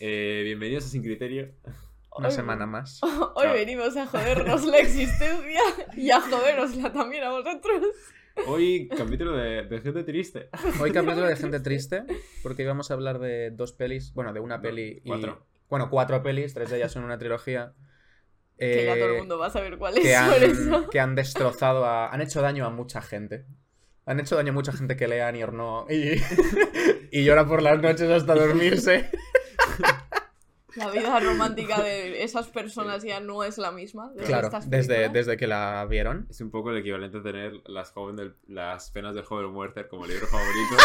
Eh, bienvenidos a Sin Criterio. Una Hoy- semana más. Hoy Chao. venimos a jodernos la existencia y a joderosla también a vosotros. Hoy, capítulo de, de gente triste. Hoy capítulo de gente triste, porque íbamos a hablar de dos pelis, bueno, de una No, peli y... cuatro. Bueno, cuatro pelis, tres de ellas son una trilogía. Que ya todo el eh, mundo va a saber cuál es que han, eso. que han destrozado a... Han hecho daño a mucha gente. Han hecho daño a mucha gente que lea Nier no y, y llora por las noches hasta dormirse. La vida romántica de esas personas ya no es la misma. de Claro, estas desde, desde que la vieron. Es un poco el equivalente a tener las, joven del- las penas del joven Werther como libro favorito,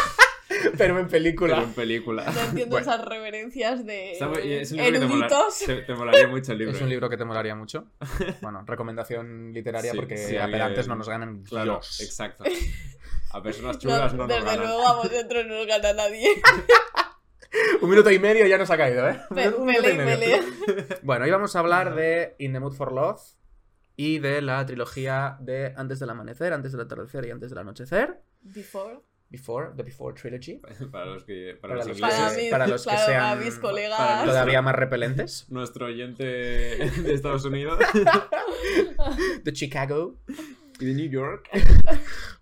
Pero en película. pero en película. No entiendo Bueno. esas reverencias de es un libro que te, mola- eruditos. te- te molaría mucho el libro. Es un libro que te molaría mucho. Bueno, recomendación literaria Sí, porque sí, a pedantes no nos ganan Claro, Dios. exacto. A personas No, chulas no, nos desde ganan. luego a vosotros no os gana nadie. Un minuto y medio ya nos ha caído, ¿eh? Pe- Un minuto y Pelé, medio. pelé. Bueno, hoy vamos a hablar de In the Mood for Love y de la trilogía de Antes del Amanecer, Antes del Atardecer y Antes del Anochecer. Before. Before, The Before Trilogy. Para los que para, Para los los Para, mis, para los que claro, sean- mis colegas. para Todavía más repelentes. nuestro oyente de Estados Unidos De Chicago. y de New York.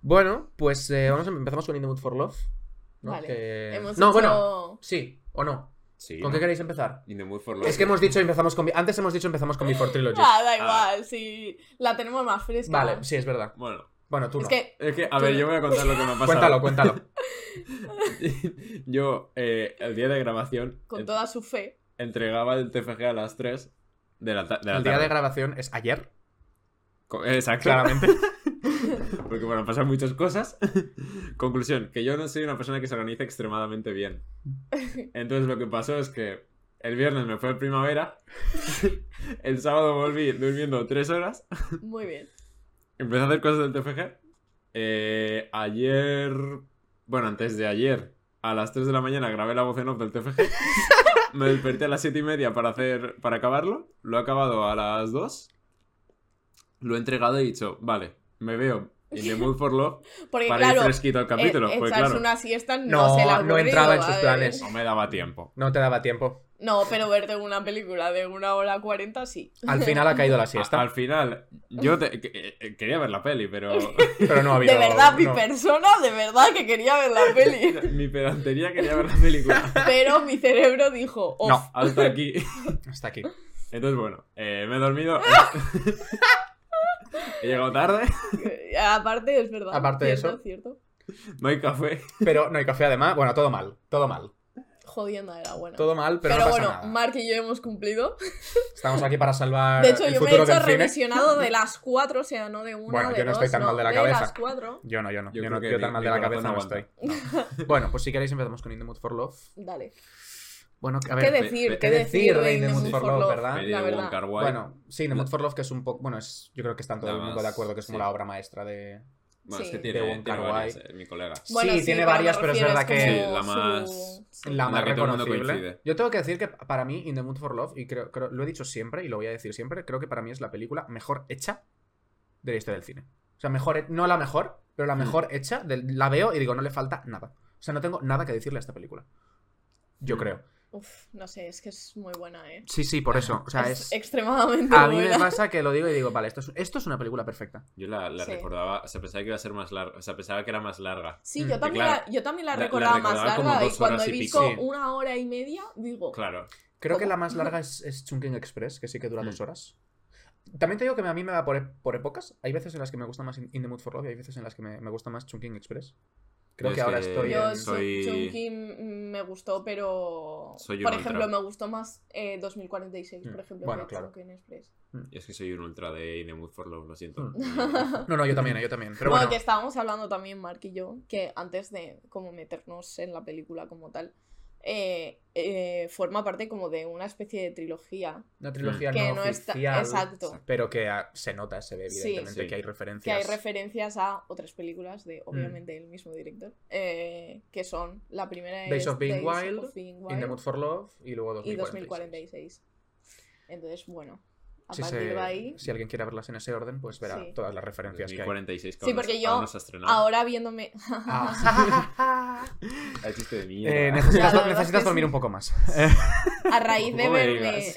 Bueno, pues eh, vamos a, empezamos con In the Mood for Love. ¿No? Vale. Que- Hemos No, hecho- bueno, sí o no. Sí, ¿Con ¿no? qué queréis empezar? In the mood for love. Es que hemos dicho empezamos con... Antes hemos dicho empezamos con Before Trilogy. Ah, da igual, sí. La tenemos más fresca. Vale, sí, es verdad. Bueno, Bueno, tú Es no. que es que, a ver, yo voy a contar lo que me ha pasado. Cuéntalo, cuéntalo. Yo, eh, el día de grabación, con toda su fe. entregaba el TFG a las 3 de la, ta- de la El día de grabación es ayer, Exacto. claramente. Porque, bueno, pasan muchas cosas. Conclusión, que yo no soy una persona que se organiza extremadamente bien. Entonces, lo que pasó es que el viernes me fue a primavera. El sábado volví durmiendo 3 horas. Muy bien. Empecé a hacer cosas del TFG. Eh, ayer. Bueno, antes de ayer, a las 3 de la mañana grabé la voz en off del TFG. Me desperté a las 7 y media para hacer. para acabarlo. Lo he acabado a las 2. Lo he entregado y he dicho, vale, me veo in the mood for love Porque para ir claro, fresquito al capítulo. eh, pues claro, una siesta no, No, se la no entraba en sus a planes. no me daba tiempo. No te daba tiempo. No, pero verte una película de una hora cuarenta sí. Al final ha caído la A- siesta. al final, yo te- que- eh, quería ver la peli, pero Pero no ha habido. de verdad, mi no. persona, de verdad que quería ver la peli. mi pedantería quería ver la película. Pero mi cerebro dijo, off. No. Hasta aquí. Hasta aquí. Entonces, bueno, eh, me he dormido. He llegado tarde. Aparte, es verdad. Aparte de eso. cierto. No hay café. Pero no hay café además. Bueno, todo mal. Todo mal. Jodienda era buena. Todo mal, pero, pero no pasa bueno, nada. Mark y yo hemos cumplido. Estamos aquí para salvar De hecho, el yo me he hecho cine. revisionado de las cuatro, o sea, no de una, Bueno, de yo no dos, estoy tan mal de la de cabeza. las cuatro. Yo no, yo no. Yo Yo, creo no, que yo mi- tan mal de la cabeza no aguanta. estoy. Bueno, pues si queréis empezamos con In the Mood for Love. Dale. Bueno, a ¿Qué ver. decir? pe- ¿Qué ¿qué decir decir de In the Mood for Love? verdad? La verdad. Bueno, sí, In the Mood for Love, que es un poco. Bueno, es, yo creo que están todo el mundo de acuerdo que es como sí. la obra maestra de. Bueno, es que tiene, De tiene varias, eh, mi colega. Bueno, Sí, tiene varias, pero es verdad que- Sí, la más-. La más la reconocible. Yo tengo que decir que para mí, In the Mood for Love, y creo, creo- lo he dicho siempre y lo voy a decir siempre, creo que para mí es la película mejor hecha de la historia del cine. O sea, mejor, no la mejor, pero la Mm. mejor hecha. la veo y digo, no le falta nada. O sea, no tengo nada que decirle a esta película. Yo Mm. creo. Uf, no sé, es que es muy buena, ¿eh? Sí, sí, por eso. O sea, es, es. extremadamente A mí me pasa que lo digo y digo, vale, esto es, esto es una película perfecta. Yo la, la Sí. recordaba, o sea, pensaba que iba a ser más larga, o sea, pensaba que era más larga. Sí, Mm. yo también, claro, la, yo también la la- la recordaba más larga y cuando horas he y visto. Sí. una hora y media, digo, Claro. Creo que la más larga es, es Chungking Express, que sí que dura Mm. dos horas. También te digo que a mí me va por, por épocas. Hay veces en las que me gusta más In the Mood for Love y hay veces en las que me, me gusta más Chungking Express. Creo que ahora estoy yo en... soy- Chunky me gustó, pero Soy por ultra. ejemplo me gustó más eh, 2046, por Mm. ejemplo, Bueno, que claro. Chunking Express. Y es que soy un ultra de In the Mood for Love, lo siento. Mm. No, no, yo también, yo también. Pero bueno, bueno, que estábamos hablando también Mark y yo, que antes de como meternos en la película como tal, eh, eh, forma parte como de una especie de trilogía una trilogía que no, no está oficial, exacto pero que ah, se nota, se ve evidentemente Sí. que hay que referencias. hay referencias a otras películas de Mm. obviamente el mismo director eh, que son la primera es Days of Being Days Wild, of Being In the Wild Mood for Love y luego y 2046. 2046 entonces bueno A Si, partir se- de ahí. si alguien quiere verlas en ese orden, pues verá Sí. todas las referencias que hay. 2046, que Sí, aún no- porque yo. Ahora viéndome. Ah. El chiste de mierda. Eh, necesitas, es necesitas dormir sí. un poco más. A raíz de verme.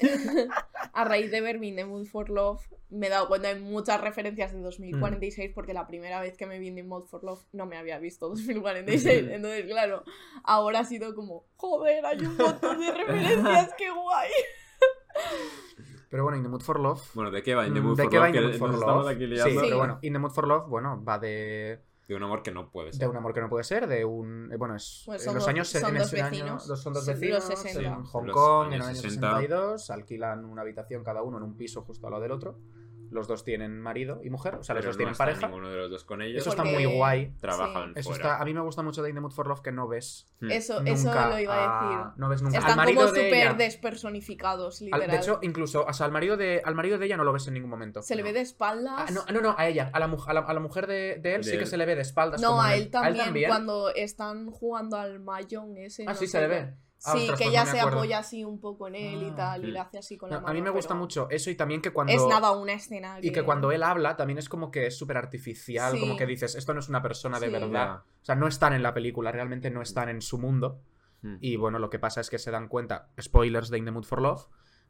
a raíz de verme In the Mood for Love, me he dado cuenta de muchas referencias de 2046, porque la primera vez que me vi In the Mood for Love no me había visto 2046. Entonces, claro, ahora ha sido como, joder, hay un montón de referencias, qué guay. Pero bueno, In the Mood for Love. Bueno, ¿de qué va In the Mm, Mood ¿De for qué va Love? In the Mood for nos estamos Love? aquí Sí, liando. pero bueno, In the Mood for Love, bueno, va de, De un amor que no puede de ser. un amor que no puede ser, de un... eh, Bueno, es Pues en son los dos- años... son en dos ese año- vecinos. dos- son dos Son los vecinos 60. en Hong Los Kong en años el año 60. 62, alquilan una habitación cada uno en un piso justo al lado del otro. Los dos tienen marido y mujer, o sea, los dos no tienen está pareja. ninguno de los dos con ellos. Eso está muy guay. Trabajan Eso fuera. está, a mí me gusta mucho de In the Mood for Love que no ves Hmm. Eso, nunca eso lo iba a a- decir. No ves nunca al Están marido como súper despersonificados, Al- literal. de hecho, incluso, o sea, al marido de, al marido de ella no lo ves en ningún momento. se le ve de espaldas. Ah, no, no, no, a ella, a la, mu- a la, a la mujer de, de él De sí que él. se le ve de espaldas. No, como a en- él también, cuando están jugando al mayón ese. Ah, no sí, se le ve. Ah, Sí, ostras, que pues ella no me se acuerdo. apoya así un poco en él y Ah. tal, y le hace así con la No, mano. a mí me gusta pero mucho eso y también que cuando... Es nada una escena. Y que cuando él habla también es como que es súper artificial, Sí. como que dices, esto no es una persona de Sí. verdad. O sea, no están en la película, realmente no están en su mundo. Hmm. Y bueno, lo que pasa es que se dan cuenta, spoilers de In the Mood for Love,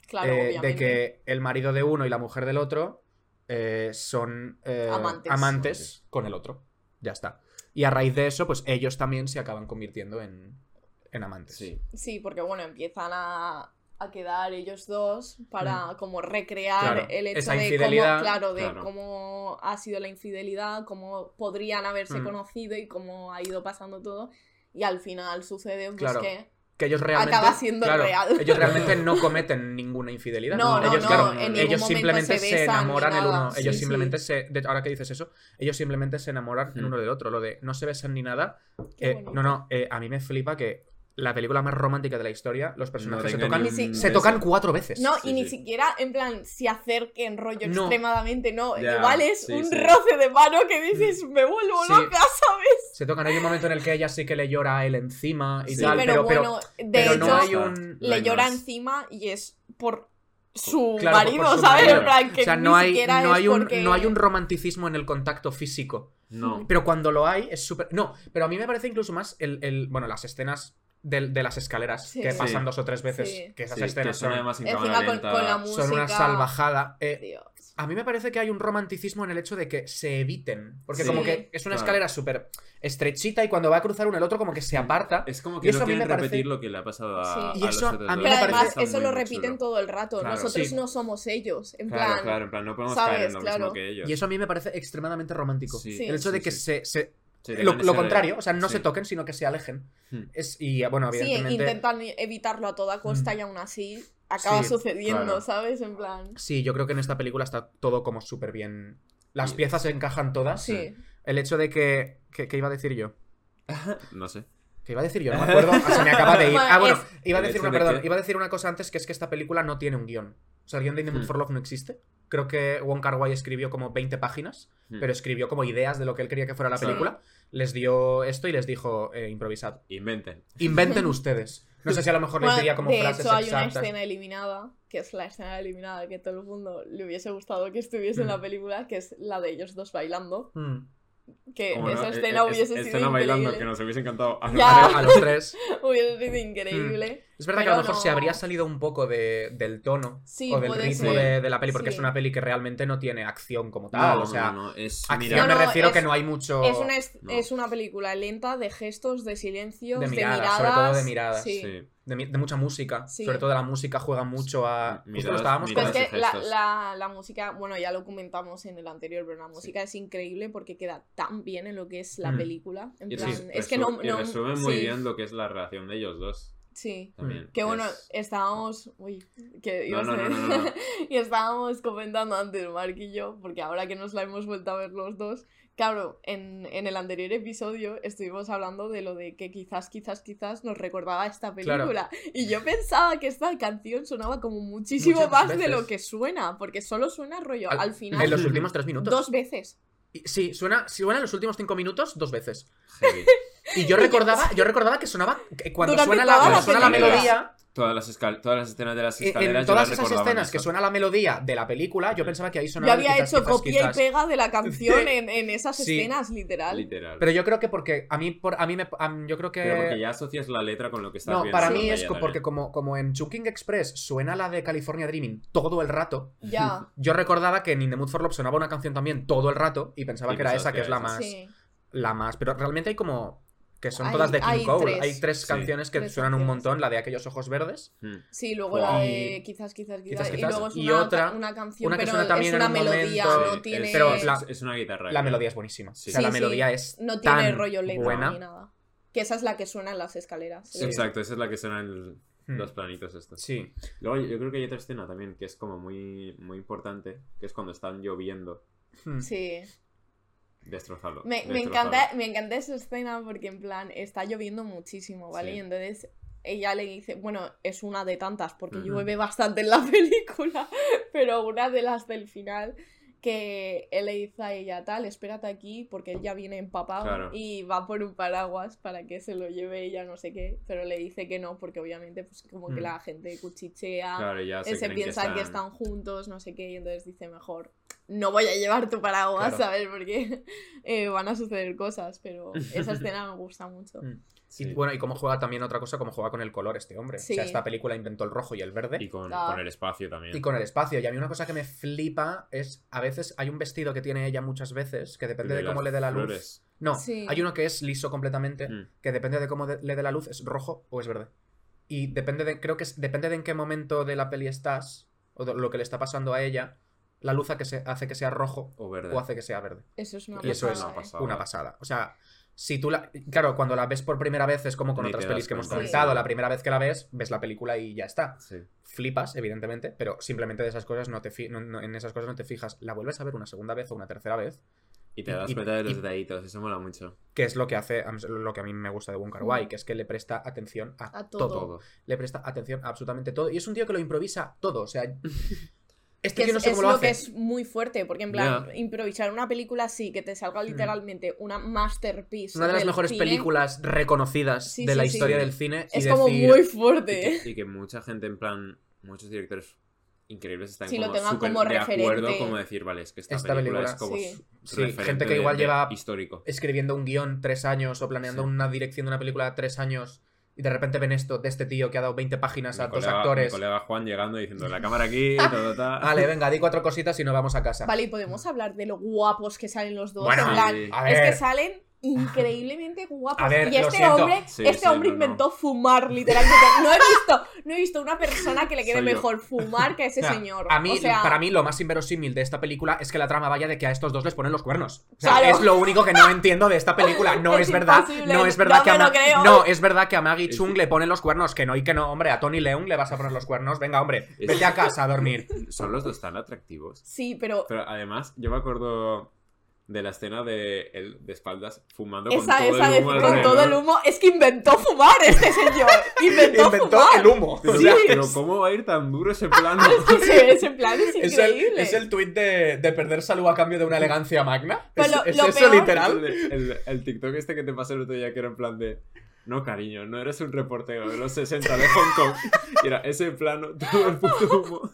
Claro, eh, de obviamente. que el marido de uno y la mujer del otro eh, son eh, Amantes. amantes con el otro. Ya está. Y a raíz de eso, pues ellos también se acaban convirtiendo en, en amantes. Sí. Sí, porque bueno, empiezan a, a quedar ellos dos para como recrear Mm. Claro, el hecho esa de cómo, claro, de claro. cómo ha sido la infidelidad, cómo podrían haberse Mm. conocido y cómo ha ido pasando todo. Y al final sucede pues Claro. que Que ellos realmente. Acaba siendo claro, real. Ellos realmente no cometen ninguna infidelidad. No, no, ellos, no, claro, en ellos momento simplemente se se, enamoran el uno. Ellos Sí, simplemente se. de- ahora que dices eso, ellos simplemente se enamoran el Mm. uno del otro. Lo de no se besan ni nada. Eh, no, no, eh, a mí me flipa que la película más romántica de la historia, los personajes se tocan. ni Ni Se tocan cuatro veces. No, Sí, y ni sí. siquiera en plan se acerquen rollo No. extremadamente, no. Ya, Igual es sí, un sí. roce de mano que dices, me vuelvo Sí. loca, ¿sabes? Se tocan. Hay un momento en el que ella sí que le llora a él encima y Sí, tal, pero, pero, pero, bueno, de pero hecho, no hay un. Le llora más. encima y es por su Claro, por marido, su ¿sabes? marido. En plan, que o sea, ni no hay, siquiera no, es hay un, porque- no hay un romanticismo en el contacto físico. No. Pero cuando lo hay, es súper. No, pero a mí me parece incluso más el. el- bueno, las escenas del- de, las escaleras Sí. que pasan Sí. dos o tres veces. Sí. Que esas escenas son son, además en Encima con, con la música. son una salvajada. Eh, a mí me parece que hay un romanticismo en el hecho de que se eviten. Porque Sí. como que es una Claro. escalera súper estrechita y cuando va a cruzar uno el otro, como que se aparta. Es como Y que eso no a mí me quieren parece- repetir lo que le ha pasado a, Sí. a Y los eso otros a mí. Pero me además, parece- eso lo repiten chulo. todo el rato. Claro. Nosotros Sí. no somos ellos. En Claro, plan. claro, en plan, no podemos ¿sabes? caer en lo Claro. mismo que ellos. Y eso a mí me parece extremadamente romántico. Sí, Sí. El hecho de que sí. se. Sí, lo, contrario, o sea, no sí. se toquen, sino que se alejen. Hmm. Es, y bueno, Sí, evidentemente. intentan evitarlo a toda costa Mm. y aún así acaba Sí, sucediendo, claro. ¿sabes? En plan. Sí, yo creo que en esta película está todo como súper bien. Las Sí. piezas se encajan todas. Sí. El hecho de que. que- que iba a decir yo? No sé. ¿Qué iba a decir yo? No me acuerdo. Ah, se me acaba de ir. Ah, bueno, iba a decir una, perdón, iba a decir una cosa antes, que es que esta película no tiene un guion. O sea, el guion de In the Mood Hmm. for Love no existe. Creo que Wong Kar Wai escribió como 20 páginas, Hmm. pero escribió como ideas de lo que él quería que fuera la Claro. película. Les dio esto y les dijo, eh, improvisad. Inventen. Inventen ustedes. No sé si a lo mejor les diría como de frases hecho, hay una exactas. escena eliminada, que es la escena eliminada que todo el mundo le hubiese gustado que estuviese en la Mm. película, que es la de ellos dos bailando. Hmm. Que Como esa no, escena eh, hubiese es- sido Escena bailando increíble. que nos hubiese encantado. a. A, a los tres. Hubiese sido increíble. Es verdad que a lo mejor se habría salido un poco de- del tono Sí, o del ritmo de, de la peli, porque Sí. es una peli que realmente no tiene acción como tal. No, o sea, no, no, es acción mira, No, me refiero es- que no hay mucho. Es una, es, No. es una película lenta de gestos, de silencios, De de miradas, sobre todo de miradas. Sí. de, mucha música. Sí. Sobre todo de la música juega mucho a. Miradas- Justo lo estábamos es que la, la- la música, bueno, ya lo comentamos en el anterior, pero la música es increíble porque queda tan bien en lo que es la Mm. película. En Y, plan, es que no. no- resume muy sí, bien lo que es la relación de ellos dos. Sí. También. Que bueno, Es- estábamos. Uy, que No, a no, no, y estábamos comentando antes, Mark y yo, porque ahora que nos la hemos vuelto a ver los dos, claro, en, en el anterior episodio estuvimos hablando de lo de que quizás, quizás, quizás nos recordaba esta Claro. película. Y yo pensaba que esta canción sonaba como muchísimo Muchas más de lo que suena, porque solo suena rollo al, final En los últimos tres minutos. dos veces. Sí, suena, suena en los últimos cinco minutos dos veces. heavy. Y yo recordaba, yo recordaba que sonaba. que cuando Durante suena, la, suena melodía. Todas las, escal- todas las escenas de las En- escaleras. En yo todas las esas escenas que suena la melodía de la película, yo pensaba que ahí Yo sonaba había quizás, hecho quizás, copia quizás. y pega de la canción en, en esas Sí. escenas, literal. Literal. Pero yo creo que porque a mí, por, a mí me, a- yo creo que... Pero porque ya asocias la letra con lo que estás No, viendo. para en mí es porque como, como en Chunking Express suena la de California Dreaming todo el rato, Ya. yo recordaba que en In the Mood for Love sonaba una canción también todo el rato y pensaba Y que era esa, que que es la esa. más, Sí. la más... Pero realmente hay como... Que son Hay- todas de King hay Cole. tres. Hay tres Sí. canciones que Tres suenan un montón. La de aquellos ojos verdes. Hmm. Sí, luego Wow. la de quizás, quizás, quizás. quizás, Y luego es Y una, otra- una canción, una que pero suena también es una en un melodía, momento- no tiene... es, Pero es- la- es una guitarra. La ¿no? melodía es buenísima. Sí. O sea, la melodía es No tiene tan rollo letra buena. ni nada. Que esa es la que suena en las escaleras. Sí. Exacto, esa es la que suena en Hmm. los planitos estos. Sí. Luego yo creo que hay otra escena también que es como muy, muy importante, que es cuando están lloviendo. Hmm. Sí. Destrozarlo. Me, me encanta, me encanta esa escena porque en plan está lloviendo muchísimo, ¿vale? Sí. Y entonces ella le dice, bueno, es una de tantas porque Ujú. llueve bastante en la película, pero una de las del final que él le dice a ella tal, espérate aquí porque él ya viene empapado Claro. y va por un paraguas para que se lo lleve ella no sé qué, pero le dice que no porque obviamente pues como que Mm. la gente cuchichea, Claro, se, eh, se piensan que están... juntos, no sé qué, y entonces dice mejor, no voy a llevar tu paraguas, Claro. ¿sabes? Porque eh, van a suceder cosas, pero esa escena me gusta mucho. Mm. Sí. Y bueno, y cómo juega también otra cosa, cómo juega con el color este hombre. O sea, Sí. esta película inventó el rojo y el verde. Y con, Ah. con el espacio también. Y con el espacio. Y a mí una cosa que me flipa es, a veces hay un vestido que tiene ella muchas veces, que depende de, cómo le dé la luz. flores. No, Sí. hay uno que es liso completamente, Hmm. que depende de cómo de- le dé la luz, es rojo o es verde. Y depende de, creo que es- depende de en qué momento de la peli estás, o de lo que le está pasando a ella, la luz hace que, se- hace que sea rojo O verde. o hace que sea verde. Eso es una Y eso es pasada, una ¿eh? pasada. Una pasada. O sea, si tú la. Claro, cuando la ves por primera vez es como con Ni otras pelis que hemos comentado. Sí. La primera vez que la ves, ves la película y ya está. Sí. Flipas, evidentemente, pero simplemente de esas cosas no te fi- no- no- en esas cosas no te fijas. La vuelves a ver una segunda vez o una tercera vez, Y te das y- cuenta de los y- detallitos, eso mola mucho. que es lo que hace a mí- lo que a mí me gusta de Kar Wai, Mm. que es que le presta atención a, todo. Todo. Le presta atención a absolutamente todo. Y es un tío que lo improvisa todo. O sea, este Que no es, sé es cómo lo lo hace. que es muy fuerte, porque en plan, improvisar una película así, que te salga literalmente una masterpiece. Una de las mejores cine, películas reconocidas Sí, de sí, la sí. historia del cine. y Es como decir- muy Y fuerte. que, y que mucha gente, en plan, muchos directores increíbles están Sí, lo como tengan súper como de acuerdo como decir, vale, es que esta, Esta película, película, es como sí. gente que igual de lleva- histórico. escribiendo un guion tres años o planeando Sí. una dirección de una película tres años y de repente ven esto de este tío que ha dado 20 páginas a Mi dos colega- actores. Mi colega Juan llegando y diciendo, la cámara aquí, todo, ta. Vale, venga, di cuatro cositas y nos vamos a casa. Vale, y podemos hablar de lo guapos que salen los dos. Bueno, en plan, sí. a es que salen increíblemente guapos. A ver, y este hombre, Sí, este sí, hombre no, no. inventó fumar, literalmente. No he visto, no he visto una persona que le quede Soy yo. mejor fumar que ese O sea, señor. A mí, o sea, para mí, lo más inverosímil de esta película es que la trama vaya de que a estos dos les ponen los cuernos. O sea, Claro. es lo único que no entiendo de esta película. No es, Es verdad. No es no verdad que a Ma-. No, es verdad que a Maggie Chung le ponen los cuernos. Que no y que no, hombre. A Tony Leung le vas a poner los cuernos. Venga, hombre, vete a casa a dormir. Son los dos tan atractivos. sí, pero Pero además, yo me acuerdo de la escena de, él de espaldas fumando esa, con todo esa de el humo con alrededor. todo el humo, es que inventó fumar este señor. Inventó, Inventó fumar. el humo. Pero, O sea, pero es- ¿cómo va a ir tan duro ese plano? Sí, ese plan es Es el, increíble. es el tuit de, de perder salud a cambio de una elegancia magna. Pero es lo- es lo eso peor- literal. El, el- el TikTok este que te pasé el otro día que era en plan de... No, cariño, no eres un reportero de los 60 de Hong Kong. Y era ese plano, todo el puto humo.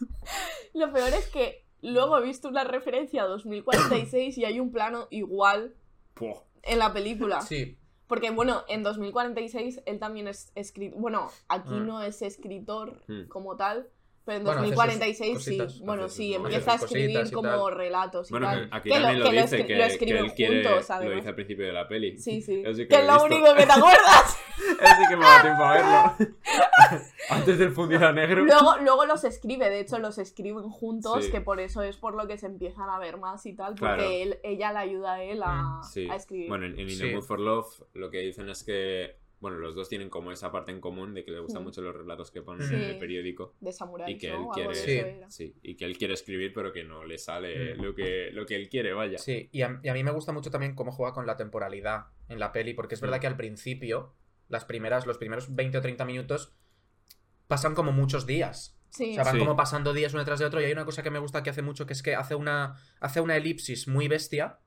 Lo peor es que luego he visto una referencia a 2046 y hay un plano igual Puh. en la película. Sí. Porque, bueno, en 2046 él también es escritor. Bueno, aquí Mm. no es escritor Mm. como tal. Pero en Bueno, hace sus 2046 sí. Bueno, sí, empieza a escribir como tal. relatos y Bueno, tal. que aquí Que lo- también lo, que lo dice, que, lo que escriben él quiere... juntos, lo además. dice al principio de la peli. Sí, sí. Que que lo es lo único que te acuerdas. Así que me da tiempo a verlo. Antes del fundido a negro. luego, luego los escribe, de hecho los escriben juntos, Sí. que por eso es por lo que se empiezan a ver más y tal, porque Claro. él, ella le ayuda a él a, Sí. a escribir. Bueno, en, en In Sí. the Mood for Love lo que dicen es que, bueno, los dos tienen como esa parte en común de que le gustan Mm. mucho los relatos que ponen Sí. en el periódico de samuráis, y que ¿no? él quiere, Sí. sí, y que él quiere escribir pero que no le sale Mm. lo que lo que él quiere, vaya. Sí, y a, y a mí me gusta mucho también cómo juega con la temporalidad en la peli, porque es verdad Mm. que al principio, las primeras, los primeros 20 o 30 minutos, pasan como muchos días. Sí. O sea, van Sí. como pasando días uno detrás de otro. Y hay una cosa que me gusta que hace mucho, que es que hace una, hace una elipsis muy bestia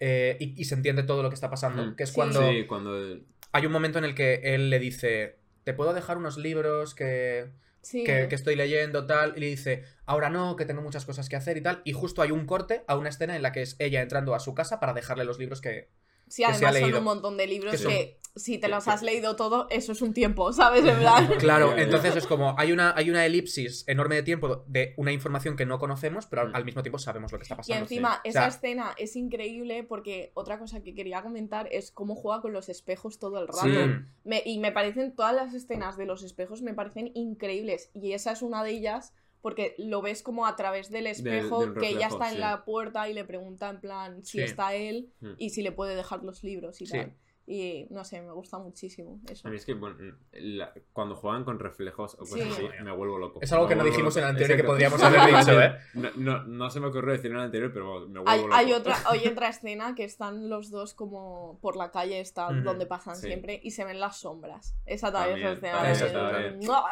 eh, y, y se entiende todo lo que está pasando. Mm. Que es Sí. cuando Sí, cuando hay un momento en el que él le dice, te puedo dejar unos libros que, Sí. que, que estoy leyendo, tal, y le dice, ahora no, que tengo muchas cosas que hacer y tal, y justo hay un corte a una escena en la que es ella entrando a su casa para dejarle los libros que... Sí, que se ha además son leído. un montón de libros Que que, son- si te los has leído todo, eso es un tiempo, ¿sabes? En plan. Claro, entonces es como, hay una, hay una elipsis enorme de tiempo de una información que no conocemos, pero al, al mismo tiempo sabemos lo que está Y pasando. encima, O esa sea, escena es increíble porque otra cosa que quería comentar es cómo juega con los espejos todo el rato. Sí. Me- y me parecen, todas las escenas de los espejos me parecen increíbles. Y esa es una de ellas porque lo ves como a través del espejo, que ella está en la puerta y le pregunta en plan si Sí. está él Mm. y si le puede dejar los libros y Sí. tal. Y no sé, me gusta muchísimo eso. A mí es que bueno, la- cuando juegan con reflejos o cosas Sí. así, me vuelvo loco. Es algo Me que no dijimos en el anterior y que Exacto. podríamos haber dicho, ¿eh? No, no, no se me ocurrió decir en el anterior, pero me vuelvo Hay, loco. hay otra, hay otra escena que están los dos como por la calle, está donde pasan Sí. siempre, y se ven las sombras. Esa también, escena. es- bien. ¡Mua!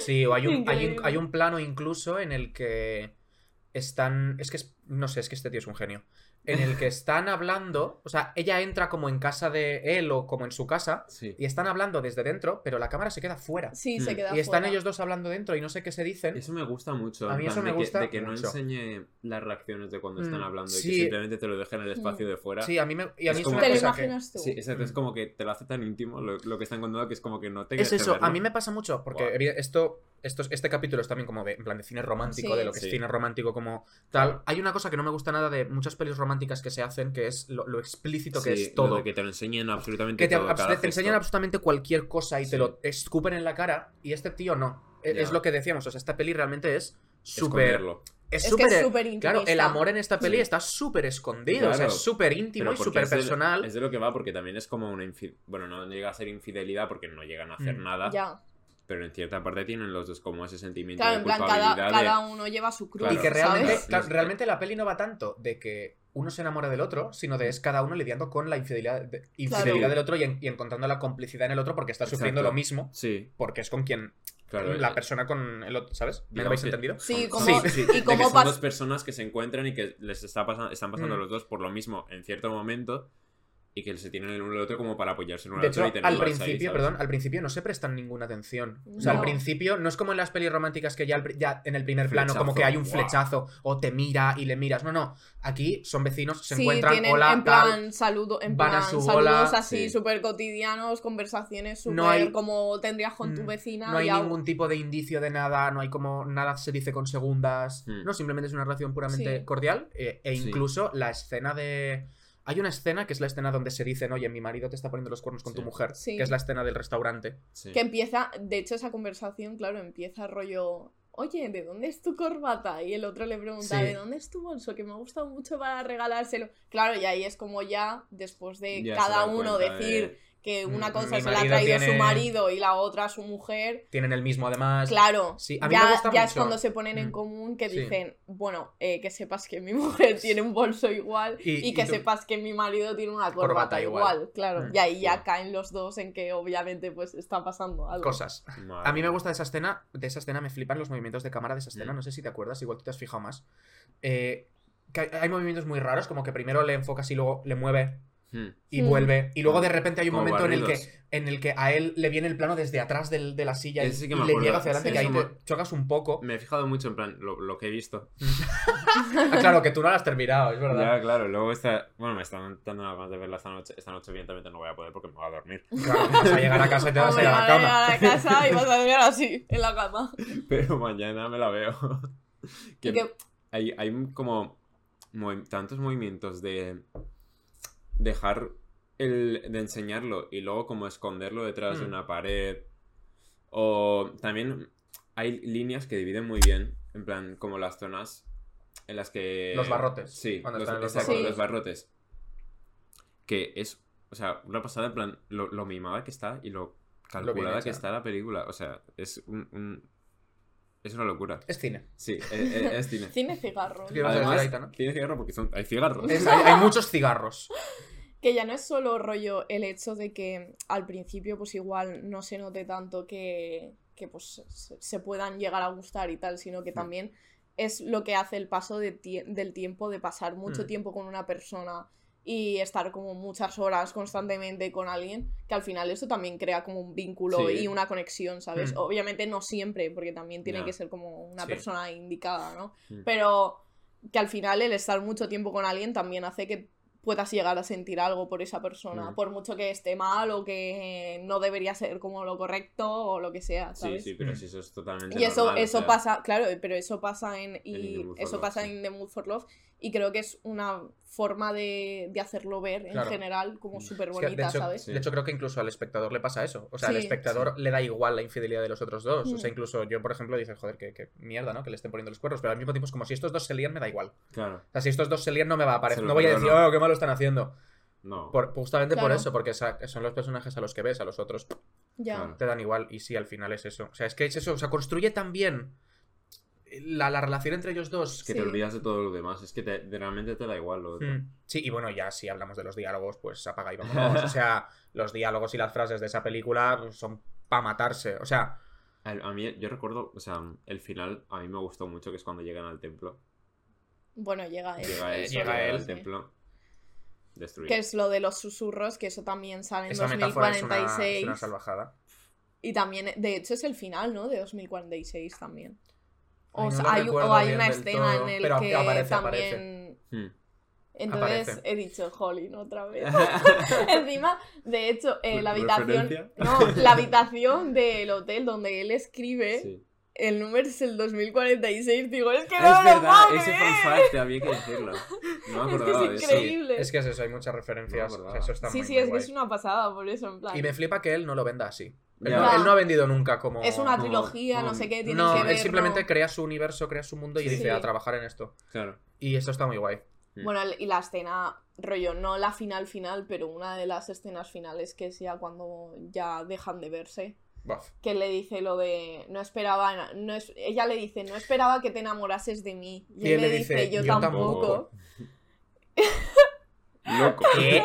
Sí, o hay un, hay, un, hay un plano incluso en el que están. Es que es- no sé, es que este tío es un genio. En el que están hablando. O sea, ella entra como en casa de él o como en su casa. Sí. Y están hablando desde dentro, pero la cámara se queda fuera. Sí, se Mm. queda Y están fuera. ellos dos hablando dentro y no sé qué se dicen. Eso me gusta mucho. A mí eso me de que- gusta de que no enseñe las reacciones de cuando están Mm, hablando y que simplemente te lo dejen en el espacio de fuera. Sí, a mí, me, y a mí es como- una Te lo que- imaginas tú. Sí, exacto, es como que te lo hace tan íntimo lo, lo que están contando que es como que no te Es eso, verlo. a mí me pasa mucho, porque esto, esto, es- este capítulo es también como de, en plan de cine romántico, Sí. de lo que Sí. es cine romántico como tal. Hay una cosa que no me gusta nada de muchas pelis románticas que se hacen, que es lo, lo explícito que Sí, es lo todo. de que te lo enseñen absolutamente Que te, todo, abs- cada te gesto. enseñan absolutamente cualquier cosa y te lo escupen en la cara, y este tío no. E- Ya. Es lo que decíamos, o sea, esta peli realmente es súper... Es Es que es súper... Claro, el amor en esta peli Sí. está súper escondido, o sea, es súper íntimo y súper personal. Es de lo que va, porque también es como una infidelidad. Bueno, no llega a ser infidelidad porque no llegan a hacer Mm. nada. Ya. Pero en cierta parte tienen los dos como ese sentimiento Claro, de en plan, culpabilidad. cada, de- cada uno lleva su cruz. Claro. Y que realmente, ¿sabes? claro, Los- realmente la peli no va tanto de que uno se enamore del otro, sino de es cada uno lidiando con la infidelidad, de- infidelidad Claro. del otro y, en- y encontrando la complicidad en el otro porque está sufriendo Exacto. lo mismo, Sí, porque es con quien claro. la eh, persona con el otro, ¿sabes? ¿Me lo habéis que entendido? Sí, como- Sí, sí, y que cómo son dos personas que se encuentran y que les está pasando, están pasando Mm. los dos por lo mismo en cierto momento y que se tienen el uno al otro como para apoyarse en uno De al otro hecho, y al ahí, principio, ¿sabes? perdón, al principio no se prestan ninguna atención. O sea, al principio no es como en las pelis románticas que ya, en el primer plano como que hay un flechazo o te mira y le miras. No, no. Aquí son vecinos, se sí, encuentran, tienen hola, en tal. plan saludo, en van a su saludos bola, así sí. súper cotidianos, conversaciones súper No hay- como tendrías con tu Mm, vecina. No hay y ningún tipo de indicio de nada, no hay como nada se dice con segundas. Hmm. No, simplemente es una relación puramente Sí. cordial. eh, e Sí. incluso la escena de. Hay una escena que es la escena donde se dicen, oye, mi marido te está poniendo los cuernos con tu mujer. Sí. Que es la escena del restaurante. Sí. Que empieza, de hecho esa conversación, claro, empieza rollo, oye, ¿de dónde es tu corbata? Y el otro le pregunta, Sí. ¿de dónde es tu bolso? Que me ha gustado mucho para regalárselo. Claro, y ahí es como ya, después de Ya cada uno cuenta decir de- que una Mm, cosa mi se la ha traído su marido y la otra su mujer. Tienen el mismo además. Claro, Sí, a mí ya, me gusta ya es cuando se ponen en Mm. común que Sí. dicen, bueno, eh, que sepas que mi mujer tiene un bolso igual Y- y, que y tú- sepas que mi marido tiene una Corbata corbata, igual. igual. claro. Mm, y ahí ya caen los dos en que obviamente pues está pasando algo. Cosas. Madre A mí me gusta de esa escena, de esa escena me flipan los movimientos de cámara de esa escena, Mm. no sé si te acuerdas, igual tú te has fijado más. Eh, que hay, hay movimientos muy raros, como que primero le enfocas y luego le mueve. Y Mm. vuelve, y luego de repente hay un Como momento en el, que, en el que a él le viene el plano desde atrás del- de la silla y, sí y le llega hacia adelante, Sí. que ahí te chocas un poco. Me he fijado mucho en plan lo, lo que he visto. Ah, claro, que tú no lo has terminado, es verdad. Ya, claro, luego está. Bueno, me están dando ganas de verla esta noche. Esta noche, evidentemente, no voy a poder porque me voy a dormir. Claro, vas a llegar a casa y te vas a ir a la vas cama. llegar a casa y vas a llegar así, en la cama. Pero mañana me la veo. que Y que- hay, hay como movi- tantos movimientos de dejar el de enseñarlo y luego como esconderlo detrás de Mm. una pared o también hay líneas que dividen muy bien en plan como las zonas en las que Los barrotes, sí cuando los, exacto, barrotes. los barrotes que es o sea una pasada en plan lo, lo mimada que está y lo calculada que está la película o sea es un, un- es una locura Es cine. Sí, es, es- es cine. Cine cigarro. ¿Qué ibas a decir, Además, tiene cigarro porque son, hay cigarros. Es- hay, hay muchos cigarros. Que ya no es solo rollo el hecho de que al principio pues igual no se note tanto que, que pues se, puedan llegar a gustar y tal, sino que Mm. también es lo que hace el paso de tie- del tiempo, de pasar mucho Mm. tiempo con una persona y estar como muchas horas constantemente con alguien, que al final eso también crea como un vínculo Sí. y una conexión, ¿sabes? Mm. Obviamente no siempre, porque también tiene Ya. que ser como una Sí. persona indicada, ¿no? Mm. Pero que al final el estar mucho tiempo con alguien también hace que puedas llegar a sentir algo por esa persona, Mm. por mucho que esté mal o que no debería ser como lo correcto o lo que sea, Sí, ¿sabes? sí, pero Mm. sí, eso es totalmente Y eso, normal, o eso sea, pasa, claro, pero eso pasa en, y eso Love, pasa sí. en The Mood for Love y creo que es una forma de, de hacerlo ver en Claro. general como súper Es que, bonita, ¿sabes? Sí. de hecho, creo que incluso al espectador le pasa eso. O sea, al Sí, espectador le da igual la infidelidad de los otros dos. O sea, Mm. incluso yo, por ejemplo, dices, joder, qué, qué mierda, ¿no? Que le estén poniendo los cuernos. Pero al mismo tiempo es como si estos dos se lían, me da igual. Claro, O sea, si estos dos se lían, no me va a aparecer. No voy a decir, oh, qué malo están haciendo. no. Por- justamente por eso, porque son los personajes a los que ves, a los otros Ya. Claro. te dan igual. Y sí, al final es eso. O sea, es que es eso. O sea, construye tan bien la, la relación entre ellos dos. Es que Sí. te olvidas de todo lo demás, es que te- de- realmente te da igual lo otro. Mm, Sí, y bueno, ya si hablamos de los diálogos, pues apaga y vámonos. O sea, los diálogos y las frases de esa película pues, son para matarse. O sea, A, a mí, yo recuerdo, o sea, el final a mí me gustó mucho, que es cuando llegan al templo. Bueno, llega él. Llega él, eso llega él. al sí. templo. Destruido. Que es lo de los susurros, que eso también sale en esa metáfora es una, 2046. es una salvajada. Y también, de hecho, es el final, ¿no? De 2046 también. O, no hay, o hay una escena todo, en el pero que aparece, también... Hmm. Entonces Aparece. he dicho Holly otra vez. Encima, de hecho, eh, la habitación. No, la habitación del hotel donde él escribe, Sí. el número es el 2046. Digo, es que no me es lo verdad, ese creer. fun fact había que decirlo. No me Es que acordaba es de eso. increíble. Es que es eso, hay muchas referencias. No o sea, eso está Sí, muy, sí, muy es que guay. es una pasada, por eso, en plan. Y me flipa que él no lo venda así. Él, no, él no ha vendido nunca como. Es una trilogía, no sé qué, tiene No, que él ver. simplemente ¿no? crea su universo, crea su mundo y Sí. dice a trabajar en esto. Claro. Y eso está muy guay. Bueno, el- y la escena, rollo, no la final final, pero una de las escenas finales que es ya cuando ya dejan de verse. Buf. Que le dice lo de. No esperaba. No es, ella le dice, no esperaba que te enamorases de mí. Y, él le dice, yo, tampoco. Loco. ¿Qué?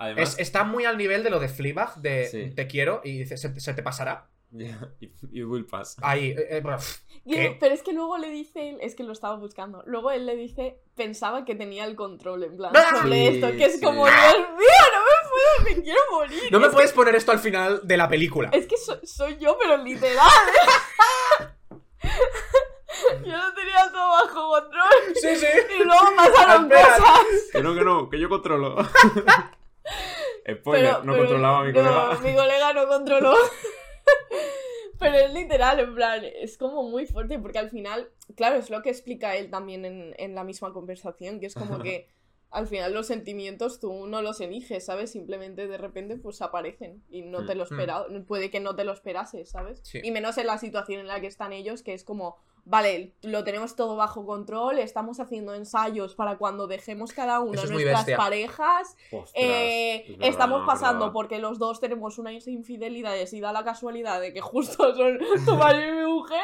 Además, Es- está muy al nivel de lo de Fleabag, de Sí. te quiero y dice, ¿se, se te pasará? ya, it, it will pass. Ahí, eh, eh, pero es que luego le dice él, es que lo estaba buscando. Luego él le dice, pensaba que tenía el control en plan ¡Ah! sobre Sí, esto, que es sí. como, Dios mío, no me puedo, me quiero morir. No me es, puedes poner esto al final de la película. es que so- soy yo, pero literal. yo lo tenía todo bajo control. Sí, sí. Y luego pasaron Espera. cosas. Que no, que no, que yo controlo. Spoiler, Pero, no pero- controlaba a mi no, colega. mi colega no controló. pero es literal, en plan, es como muy fuerte porque al final, claro, es lo que explica él también en, en la misma conversación, que es como que al final los sentimientos tú no los eliges, ¿sabes? Simplemente de repente pues aparecen y no te lo Mm. esperaba, puede que no te lo esperases, ¿sabes? Sí. Y menos en la situación en la que están ellos, que es como, vale, lo tenemos todo bajo control, estamos haciendo ensayos para cuando dejemos cada Eso es nuestras parejas, Ostras, eh, es verdad, estamos pasando porque los dos tenemos unas infidelidades y da la casualidad de que justo son tu marido y mi mujer.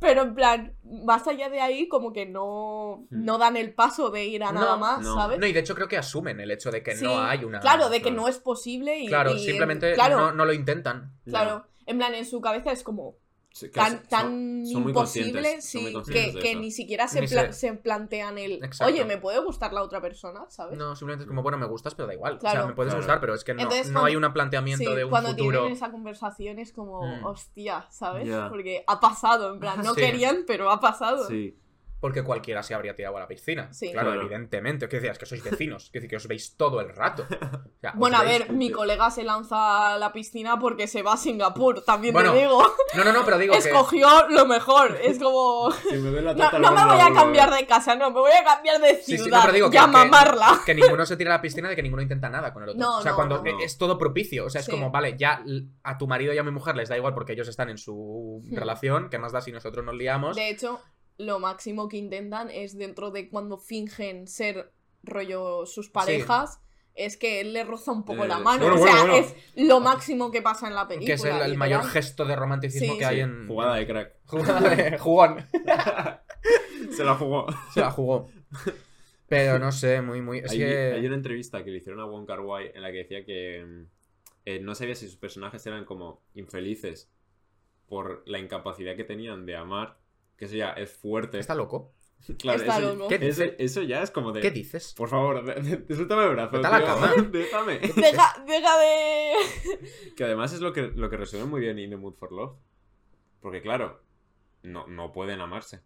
Pero en plan, más allá de ahí, como que no, Hmm. no dan el paso de ir a nada No, más, no. ¿sabes? No, y de hecho creo que asumen el hecho de que Sí, no hay una. Claro, de que no es posible y. Claro, y, simplemente claro, no, no lo intentan. Claro, en plan, en su cabeza es como Sí, tan, son- tan son imposible sí, que, ni siquiera se, Ni pla- se- se plantean el. Exacto. Oye, me puede gustar la otra persona, ¿sabes? No, simplemente es como, bueno, me gustas, pero da igual. O sea, Claro. me puedes Claro. gustar, pero es que no, Entonces, no cuando- hay un planteamiento Sí, de un cuando futuro. tienen esa conversación es como, Mm. hostia, ¿sabes? Porque ha pasado, en plan, no Sí. querían, pero ha pasado. Sí. Porque cualquiera se habría tirado a la piscina. Sí. Claro, Claro. evidentemente. ¿Qué decías? Que sois vecinos. Que decir, que os veis todo el rato. O sea, Bueno, a ver, mi colega se lanza a la piscina porque se va a Singapur, también Bueno, te digo. No, no, no, pero digo que. Escogió lo mejor. Es como. Si me la No, tata, no me voy a cambiar de casa, no, me voy a cambiar de Sí, sí, ciudad no, pero digo que- y a que- mamarla. Que ninguno se tira a la piscina de que ninguno intenta nada con el otro. No, o sea, no, cuando no. e- es todo propicio. O sea, es Sí. como, vale, ya a tu marido y a mi mujer les da igual porque ellos están en su Hmm. relación. ¿Qué más da si nosotros nos liamos? De hecho, lo máximo que intentan es dentro de cuando fingen ser rollo sus parejas. Es que él le roza un poco Eh, la mano. bueno, o sea, bueno, bueno. es lo máximo que pasa en la película. que es el, mayor gesto de romanticismo Sí. que hay en. Jugada de crack. Jugada de jugón. Se la jugó. Se la jugó. Pero no sé, muy, muy. Es hay, que. hay una entrevista que le hicieron a Wong Kar Wai en la que decía que mm, eh, no sabía si sus personajes eran como infelices por la incapacidad que tenían de amar, que eso ya es fuerte. Está loco. Claro, Está eso, loco. ¿Qué eso, dices? eso ya es como de. ¿Qué dices? Por favor, suéltame el brazo. Vete a la cama. Déjame. Deja, de. Que además es lo que, lo que resuelve muy bien In the Mood for Love. Porque, claro, no, no pueden amarse.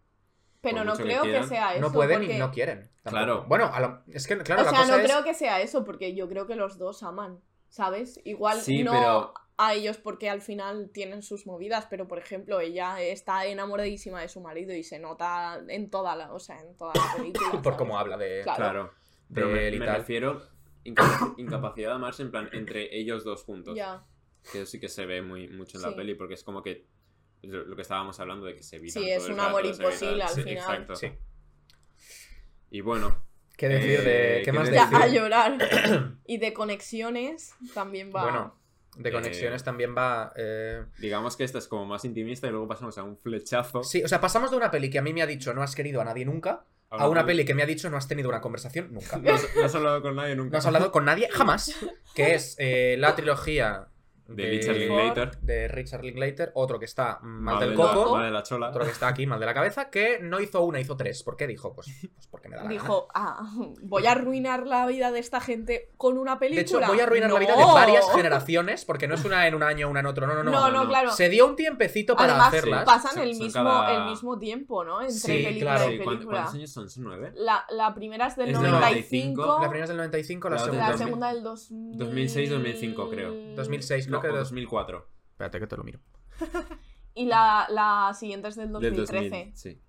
Pero no que creo que, sea eso. no pueden porque- y no quieren. tampoco. Claro. Bueno, a lo- es que, claro, o la sea, cosa no es... creo que sea eso, porque yo creo que los dos aman, ¿sabes? Igual Sí, no pero- a ellos porque al final tienen sus movidas, pero por ejemplo, ella está enamoradísima de su marido y se nota en toda la, o sea, en toda la película. Por ¿sabes? cómo habla de... Claro. Claro. de Pero me, él y me tal. refiero inca- incapacidad de amarse en plan entre ellos dos juntos. Ya. Que eso sí que se ve muy mucho en la peli porque es como que lo que estábamos hablando de que se evitan Sí, es un amor imposible al sí, final. Exacto. Sí. Y bueno, ¿Qué decir de... Eh, ¿Qué ¿qué más decir? a llorar. y de conexiones también va. Bueno, de conexiones Eh, también va... eh, digamos que esta es como más intimista y luego pasamos a un flechazo. Sí, o sea, pasamos de una peli que a mí me ha dicho no has querido a nadie nunca a una peli que me ha dicho no has tenido una conversación nunca. No, has- no has hablado con nadie nunca. No has hablado con nadie jamás. Que es eh, la trilogía De Richard Lin- Linklater. de Richard Linklater, otro que está mal Mal del de coco, La, mal de la chola. otro que está aquí mal de la cabeza, que no hizo una, hizo tres. ¿Por qué dijo? Pues, pues porque me da la gana. Dijo, ah, voy a arruinar la vida de esta gente con una De película. hecho, voy a arruinar la No. vida de varias generaciones, porque no es una en un año, una en otro. No, no, no. No, no, no. claro. Se dio un tiempecito para Además, hacerlas. pasan el mismo, cada- el mismo tiempo, ¿no? Entre Sí, película claro. y Sí, ¿cuán- película. ¿Cuántos años son? ¿Son nueve? La, la primera es del Es del 95. 95, La primera es del 95, la, La segunda. La segunda del 2000... 2006, 2005 creo. 2006, creo No, que o dos- 2004. Espérate que te lo miro. Y la, la siguiente es del Del 2013. 2000, sí.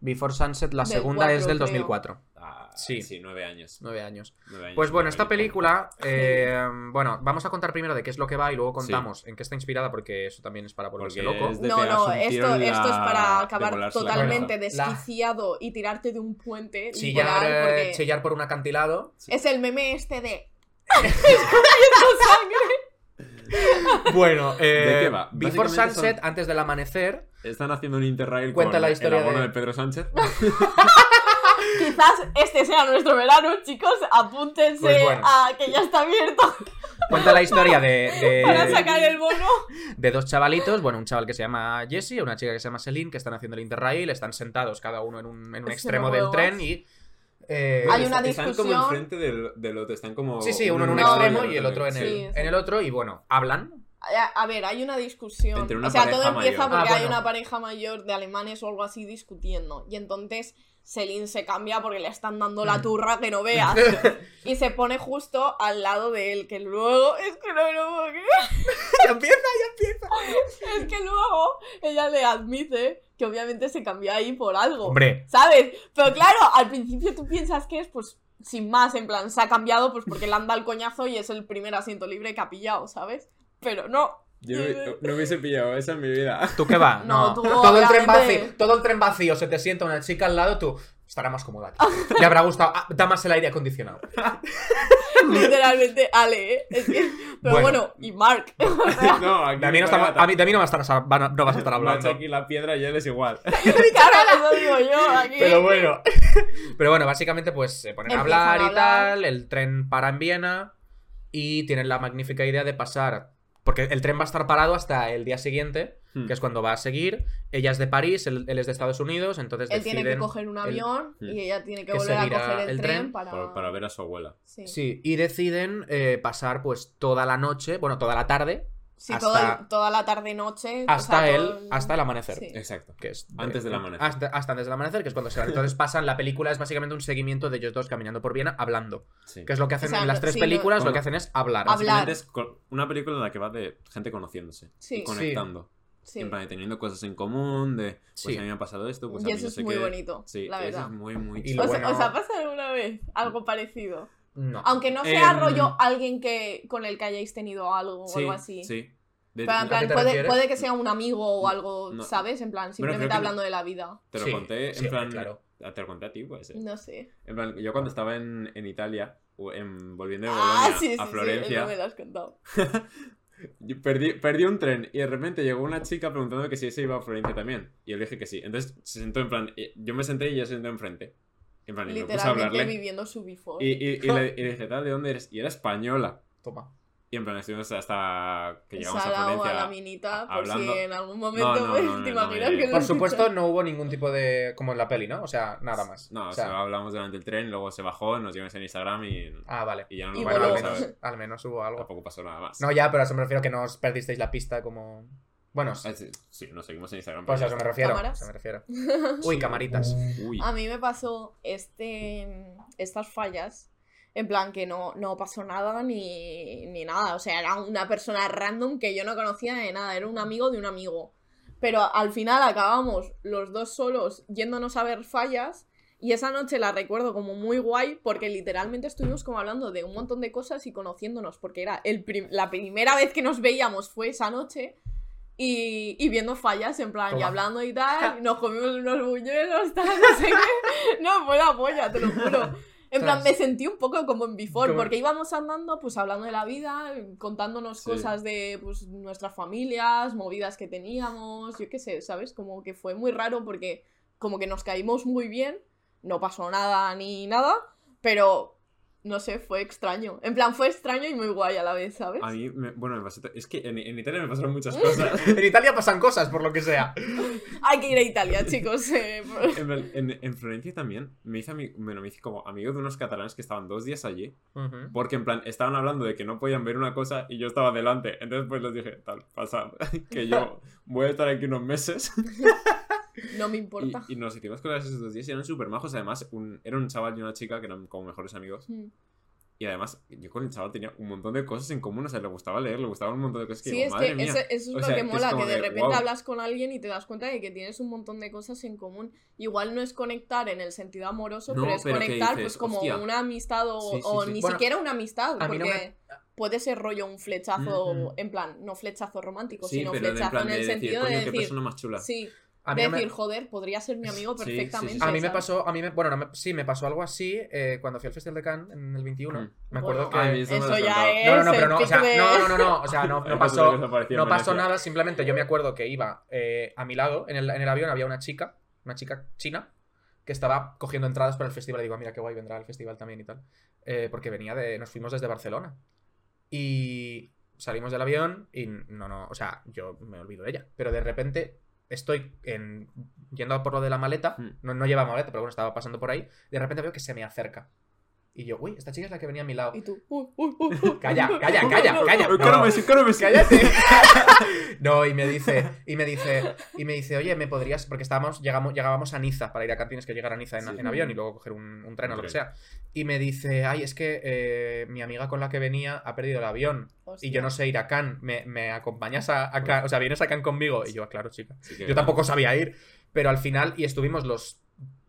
Before Sunset, la Del segunda es 4, del creo. 2004. Ah, Sí. sí. nueve años. Nueve años. Nueve años, Pues bueno, esta película, eh, bueno, vamos a contar primero de qué es lo que va y luego Sí. contamos en qué está inspirada porque eso también es para volverse Porque loco. es de No, no, esto, esto es para acabar totalmente desquiciado y tirarte de un puente. Chillar, eh, porque chillar por un acantilado. es el meme este de. Escurriendo sangre. Bueno, eh, ¿De qué va? Before Sunset, son- antes del amanecer. Están haciendo un interrail Cuenta con la historia el abono de- de... Pedro Sánchez. Quizás este sea nuestro verano, chicos. Apúntense Pues bueno. a que ya está abierto Cuenta la historia de, de- para sacar el bono. de dos chavalitos. Bueno, un chaval que se llama Jesse y una chica que se llama Celine, que están haciendo el interrail. Están sentados cada uno en un, en un extremo del tren y. eh, Hay una Están como discusión. enfrente del, del otro. Están como. Sí, sí, uno en un No, extremo y el otro en el, Sí, sí. en el otro. Y bueno, hablan. A, a ver, hay una discusión. Entre una o sea, todo empieza mayor. porque Ah, hay bueno. una pareja mayor de alemanes o algo así discutiendo. Y entonces Celine se cambia porque le están dando Mm. la turra que no veas. y se pone justo al lado de él, que luego. Es que no me lo puedo creer. ya empieza, ya empieza. Es que luego ella le admite que obviamente se cambió ahí por algo. Hombre, ¿Sabes? Pero claro, al principio tú piensas que es pues sin más, en plan, se ha cambiado pues porque le han dado el coñazo y es el primer asiento libre que ha pillado, ¿sabes? Pero no. Yo no- hubiese pillado esa en mi vida. ¿tú qué va? No, tú, todo el tren vacío, todo el tren vacío, se te sienta una chica al lado, tú estará más cómoda aquí. Le habrá gustado, ah, da más el aire acondicionado. Literalmente, Ale, ¿eh? Es que- Pero Bueno. bueno, y Mark. O sea, No, aquí De mí no, a mí, de mí no vas a estar, van a- no vas a estar hablando. Aquí la piedra y él es igual. claro, eso digo yo aquí. Pero bueno. Pero bueno, básicamente pues se ponen a hablar a y tal, el tren para en Viena y tienen la magnífica idea de pasar, porque el tren va a estar parado hasta el día siguiente, Hmm. que es cuando va a seguir. Ella es de París, él, él es de Estados Unidos, entonces Él tiene que coger un avión el- y ella tiene que que volver a coger el, el tren, tren para... Para, para ver a su abuela. Sí, y deciden eh, pasar pues toda la noche, bueno, toda la tarde, hasta- todo el- toda la tarde-noche. o hasta sea, el, hasta el amanecer. Sí. Exacto. Que es Antes del amanecer. Hasta, hasta antes del amanecer, que es cuando se van. Entonces pasan, la película es básicamente un seguimiento de ellos dos caminando por Viena hablando. Sí. Que es lo que hacen O sea, en las tres sí, películas, no- lo que hacen es hablar. Hablar. Básicamente es una película en la que va de gente conociéndose. Sí. Y conectando. Sí. En plan, de teniendo cosas en común, de pues Sí. a mí me ha pasado esto, pues a y mí eso no es muy qué. bonito, Sí, la eso verdad. es muy, muy lo ¿Os, bueno- os ha pasado alguna vez algo parecido? No. Aunque no sea Em, rollo alguien que con el que hayáis tenido algo o algo así. sí. De- Pero en ¿A qué plan, puede, puede que sea un amigo o algo, No. ¿sabes? En plan, simplemente no. hablando de la vida. Te lo Sí, conté, en sí, plan. claro. ah, Te lo conté a ti, puede ser. No sé. En plan, yo cuando estaba en, en Italia, o en, volviendo de Ah, Bolonia sí, sí, a sí, Florencia, eso me lo has contado. perdí, perdí un tren y de repente llegó una chica preguntando que si ese iba a Florencia también. Y yo le dije que sí. Entonces se sentó en plan, y- yo me senté y ella se sentó enfrente. En plan, y me puse a Literalmente hablarle. viviendo su before. Y, y, y le, y le dije, tal, ¿de dónde eres? Y era española. Toma. Y en plan, estuvimos hasta que llegamos a Sara o a Florencia. la minita, por hablando- si en algún momento No, no, pues, no, no, te no, imaginas que Por supuesto, no hubo ningún tipo de. como en la peli, ¿no? O sea, nada más. No, o o sea, sea, hablamos delante del tren, luego se bajó, nos vimos en Instagram y, Ah, vale. y ya no nos Bueno, al menos, ver. al menos hubo algo. Tampoco pasó nada más. No, ya, pero a eso me refiero que no os perdisteis la pista como. Bueno, Ah, sí, sí, nos seguimos en Instagram. pues a eso me refiero. ¿Cámaras? eso me refiero. Uy, camaritas. Uy. A mí me pasó este, estas fallas. En plan, que no, no pasó nada ni, ni nada. O sea, era una persona random que yo no conocía de nada. Era un amigo de un amigo. Pero al final acabamos los dos solos yéndonos a ver fallas. Y esa noche la recuerdo como muy guay porque literalmente estuvimos como hablando de un montón de cosas y conociéndonos. Porque era el prim- la primera vez que nos veíamos fue esa noche. Y, y viendo fallas, en plan, y Toma. hablando y tal, nos comimos unos buñuelos, tal, no sé qué. No, fue la polla, te lo juro. En plan, me sentí un poco como en Before, porque íbamos andando, pues hablando de la vida, contándonos Sí. cosas de pues, nuestras familias, movidas que teníamos, yo qué sé, ¿sabes? Como que fue muy raro porque como que nos caímos muy bien, no pasó nada ni nada, pero no sé, fue extraño. En plan, fue extraño y muy guay a la vez, ¿sabes? A mí, me- bueno, me pasó. Es que en, en Italia me pasaron muchas cosas. En Italia pasan cosas, por lo que sea. Hay que ir a Italia, chicos. eh, En, plan, en- en Florencia también me hice, bueno, me hice como amigo de unos catalanes que estaban dos días allí. Porque en plan, estaban hablando de que no podían ver una cosa y yo estaba delante. Entonces pues les dije, tal, pasad, que yo voy a estar aquí unos meses. No me Y, importa. y nos hicimos cosas esos dos días y eran súper majos. Además, un- era un chaval y una chica que eran como mejores amigos. Mm. Y además, yo con el chaval tenía un montón de cosas en común. O sea, le gustaba leer, le gustaban un montón de cosas que Sí, digo, es madre que mía. eso, eso es O lo sea, que mola, que, de de, repente guau. hablas con alguien y te das cuenta de que tienes un montón de cosas en común. Igual no es conectar en el sentido amoroso, No, pero es pero conectar dices, pues como hostia. una amistad o, Sí, sí, o sí. ni Bueno, siquiera una amistad, mí no porque puede ser rollo un flechazo, Ujú. en plan, no flechazo romántico, Sí, sino en flechazo en de el decir, sentido de qué decir, persona más chula. sí, de no me- decir, joder, podría ser mi amigo Sí, sí, sí. perfectamente. A mí me pasó, a mí me, bueno, no me- sí, me pasó algo así eh, cuando fui al Festival de Cannes en el 21. Mm. Me acuerdo Bueno, que... Ay, eso me Eso ya es No, no, no, pero no, o sea, de- no, no, no, no, o sea, no, no pasó, no pasó nada, simplemente yo me acuerdo que iba eh, a mi lado, en el, en el avión había una chica, una chica china, que estaba cogiendo entradas para el festival y digo, "Ah, mira qué guay, vendrá al festival también y tal, Eh, porque venía de, nos fuimos desde Barcelona y salimos del avión y no, no, o sea, yo me olvido de ella, pero de repente estoy en, yendo a por lo de la maleta, Mm. no, no lleva maleta, pero bueno, estaba pasando por ahí, de repente veo que se me acerca. Y yo, uy, esta chica es la que venía a mi lado. Y tú, uy, uy, uy, uy. Calla, calla, calla, calla. No. Cállate. No, y me dice, y me dice, y me dice, oye, ¿me podrías? Porque estábamos, llegamos, llegábamos a Niza para ir acá, tienes que llegar a Niza en, Sí. en avión y luego coger un, un tren o lo que sea. Y me dice, ay, es que eh, mi amiga con la que venía ha perdido el avión y yo no sé ir a Cannes. ¿Me, me acompañas a, a Cannes? O sea, vienes a Cannes conmigo. Y yo, "Ah, claro, chica. Yo tampoco sabía ir, pero al final, y estuvimos los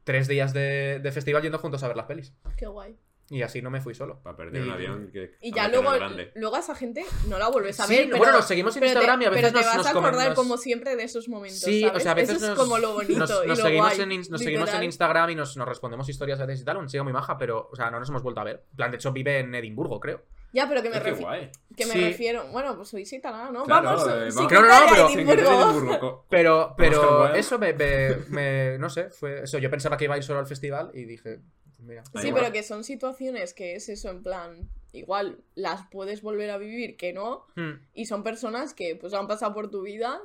tres días de, de festival yendo juntos a ver las pelis. Qué guay. Y así no me fui solo. Para perder un avión que. Y ya ver, que no luego, luego a esa gente no la vuelves a Sí, ver. pero, bueno, nos seguimos en te- Instagram y a veces pero te nos, vas nos a acordar nos- como siempre de esos momentos. Sí, ¿sabes? o sea, a veces Eso nos, es como lo bonito nos, y nos lo seguimos, guay, en, nos seguimos en. Instagram y nos, nos respondemos historias a veces y tal, una chica muy maja, pero, o sea, no nos hemos vuelto a ver. En plan, de hecho, vive en Edimburgo, creo. Ya, pero que me, refi- guay. que me Sí. refiero. Bueno, pues italiana, ¿no? Claro, vamos, eh, sí que No, pero- Pero, eso me, me- me- No sé, fue eso. Yo pensaba que iba a ir solo al festival y dije, mira. Sí, igual. pero que son situaciones que es eso, en plan, igual las puedes volver a vivir, que no, Hmm. y son personas que pues han pasado por tu vida,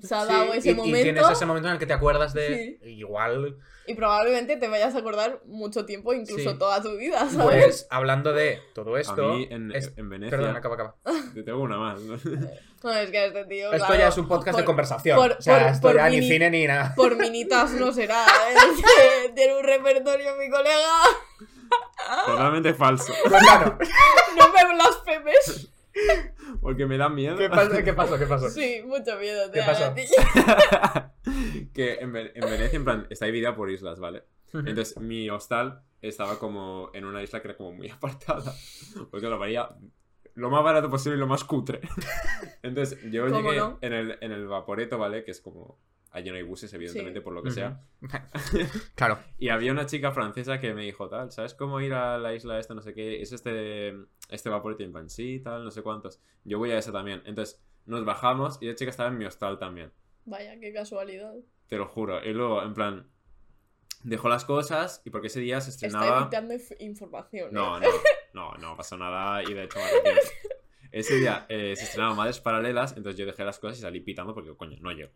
se ha Sí, dado ese y, y momento, tienes ese momento en el que te acuerdas de. Sí. Igual. y probablemente te vayas a acordar mucho tiempo, incluso Sí. toda tu vida, ¿sabes? Pues hablando de todo A esto. mí en, es- en Venecia. Perdón, acaba, acaba. Te tengo una más. ¿no? No, es que este tío, Esto claro, ya es un podcast de por- conversación. por- o sea, por- esto por ya ni mini- cine ni nada. Por minitas no será, ¿eh? Tiene un repertorio mi colega. Totalmente falso. Cuéntanos. No me blasfemes. Porque me da miedo. ¿Qué pasó? ¿Qué pasó? ¿Qué pasó? Sí, mucho miedo. te ¿Qué pasó? que en, en Venecia, en plan, está dividida por islas, ¿vale? Entonces, mi hostal estaba como en una isla que era como muy apartada. Porque lo varía lo más barato posible y lo más cutre. Entonces, yo ¿Cómo llegué no? en, el, en el Vaporeto, ¿vale? Que es como. Allí no hay buses, evidentemente, Sí. por lo que sea. Claro. Y había una chica francesa que me dijo, tal, ¿sabes cómo ir a la isla esta, no sé qué? Es este, este Vaporeto en plan, sí, tal, no sé cuántos. Yo voy a esa también. Entonces, nos bajamos y la chica estaba en mi hostal también. Vaya, qué casualidad. Te lo juro. Y luego, en plan, dejó las cosas y porque ese día se Está estrenaba. evitando inf- información. ¿eh? No, no, no, no pasó nada y de hecho ese día eh, se estrenaban Madres Paralelas, entonces yo dejé las cosas y salí pitando porque, coño, no llego.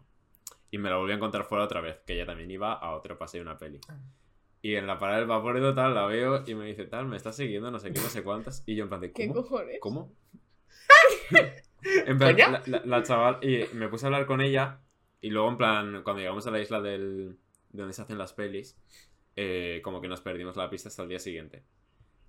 Y me la volví a encontrar fuera otra vez, que ella también iba a otro paseo de una peli. Y en la parada del vapor tal, la veo y me dice, tal, me está siguiendo, no sé qué, no sé cuántas. Y yo en plan de, ¿Qué ¿cómo? cojones? ¿Cómo? en plan, la, la- la chaval, y me puse a hablar con ella, y luego en plan, cuando llegamos a la isla del, de donde se hacen las pelis, eh, como que nos perdimos la pista hasta el día siguiente.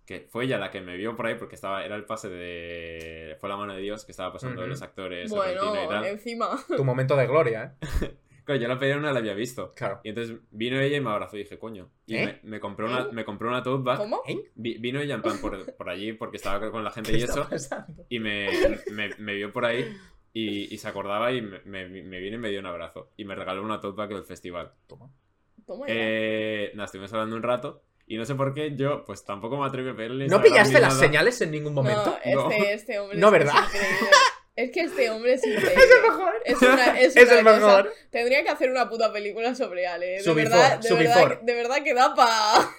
Que fue ella la que me vio por ahí porque estaba, era el pase de... Fue la mano de Dios que estaba pasando de Ujú. los actores argentinos y Bueno, tal. encima. Tu momento de gloria, ¿eh? Claro, yo la pedí no la había visto. Claro. Y entonces vino ella y me abrazó y dije, coño. Y ¿Eh? me, me compró una, ¿Eh? me compró una tote bag. ¿Cómo? ¿Eh? Vi- vino ella en plan por, por allí porque estaba con la gente ¿Qué y está eso. pasando? Y me, me, me vio por ahí y, y se acordaba y me, me, me vino y me dio un abrazo. Y me regaló una tote bag del festival. Toma. Toma. Eh, nada, estuvimos hablando un rato y no sé por qué yo pues tampoco me atreví a pedirle ¿No pillaste las nada. señales en ningún momento? No, No. este, este hombre No, es, que ¿verdad? Es. Es que este hombre es increíble. mejor. Es, una, es, Es una el cosa- mejor. Tendría que hacer una puta película sobre Ale. ¿eh? De Subifor, verdad, de verdad, de verdad que da pa.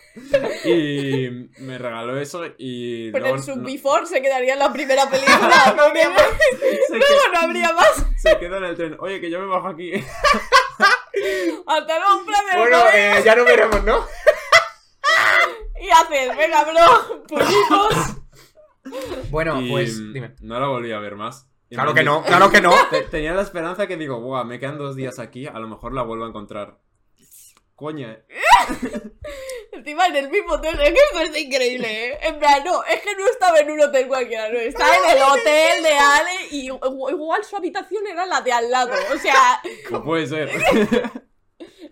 Y me regaló eso y Pero luego el no- Sub-Before se quedaría en la primera película. No habría más. se, Luego no habría más. se quedó en el tren. Oye, que yo me bajo aquí. Hasta luego, un placer. Bueno, ¿no? eh, ya no veremos, ¿no? Y haces, venga, bro, puñitos. Bueno, Y, pues dime. No la volví a ver más. Claro que no, claro que no. Te- Tenía la esperanza que digo, buah, me quedan dos días aquí, a lo mejor la vuelvo a encontrar. Coña, eh. Encima en el mismo hotel. Es que esto es increíble, ¿eh? En plan, no, es que no estaba en un hotel cualquiera, no. Estaba en el hotel de Ale y igu- igual su habitación era la de al lado. O sea, No puede ser.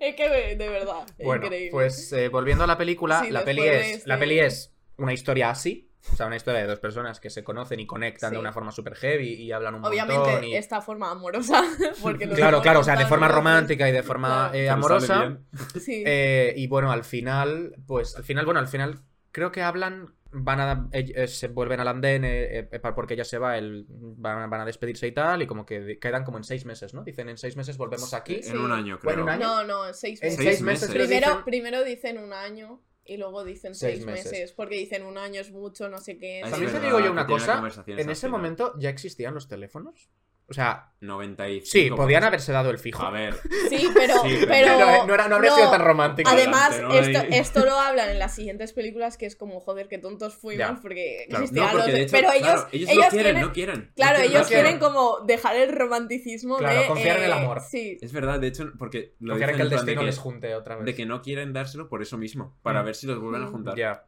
es que de verdad, Bueno, increíble. pues eh, volviendo a la película, Sí, la peli es este- la peli es una historia así, o sea, una historia de dos personas que se conocen y conectan de una forma súper heavy y hablan un Obviamente montón y... esta forma amorosa. Porque Claro, claro, o sea, de forma romántica y de forma Claro. eh, amorosa. Sí. Eh, y bueno, al final, pues al final, bueno, al final creo que hablan, van a, eh, se vuelven al andén eh, eh, porque ella se va, el, van, a- van a despedirse y tal, y como que quedan como en seis meses, ¿no? Dicen en seis meses volvemos aquí. Sí. En un año, creo. Bueno, un año. No, no, seis En meses. seis, Seis meses, Primero, dicen- primero dicen un año y luego dicen Seis seis, meses. meses. Porque dicen un año es mucho, no sé qué. Ah, También te verdad, digo yo una cosa, en ese final. momento ya existían los teléfonos. O sea, 95. sí, podían haberse dado el fijo. A ver, Sí, pero. Sí, pero, no, era- no habría sido tan romántico. Además, Adelante, ¿no? esto, esto lo hablan en las siguientes películas, que es como, joder, qué tontos fuimos, Ya, porque claro. existían no, porque los- de hecho, Pero ellos, claro, ellos, quieren, quieren- no quieren. Claro, no quieren, ellos no quieren. quieren como dejar el romanticismo Claro, de. confiar en el eh, amor. Sí. Es verdad, de hecho, porque lo Confiar en que el de destino que- les junte otra vez. de que no quieren dárselo por eso mismo, para Mm. ver si los vuelven a Mm. juntar. Ya.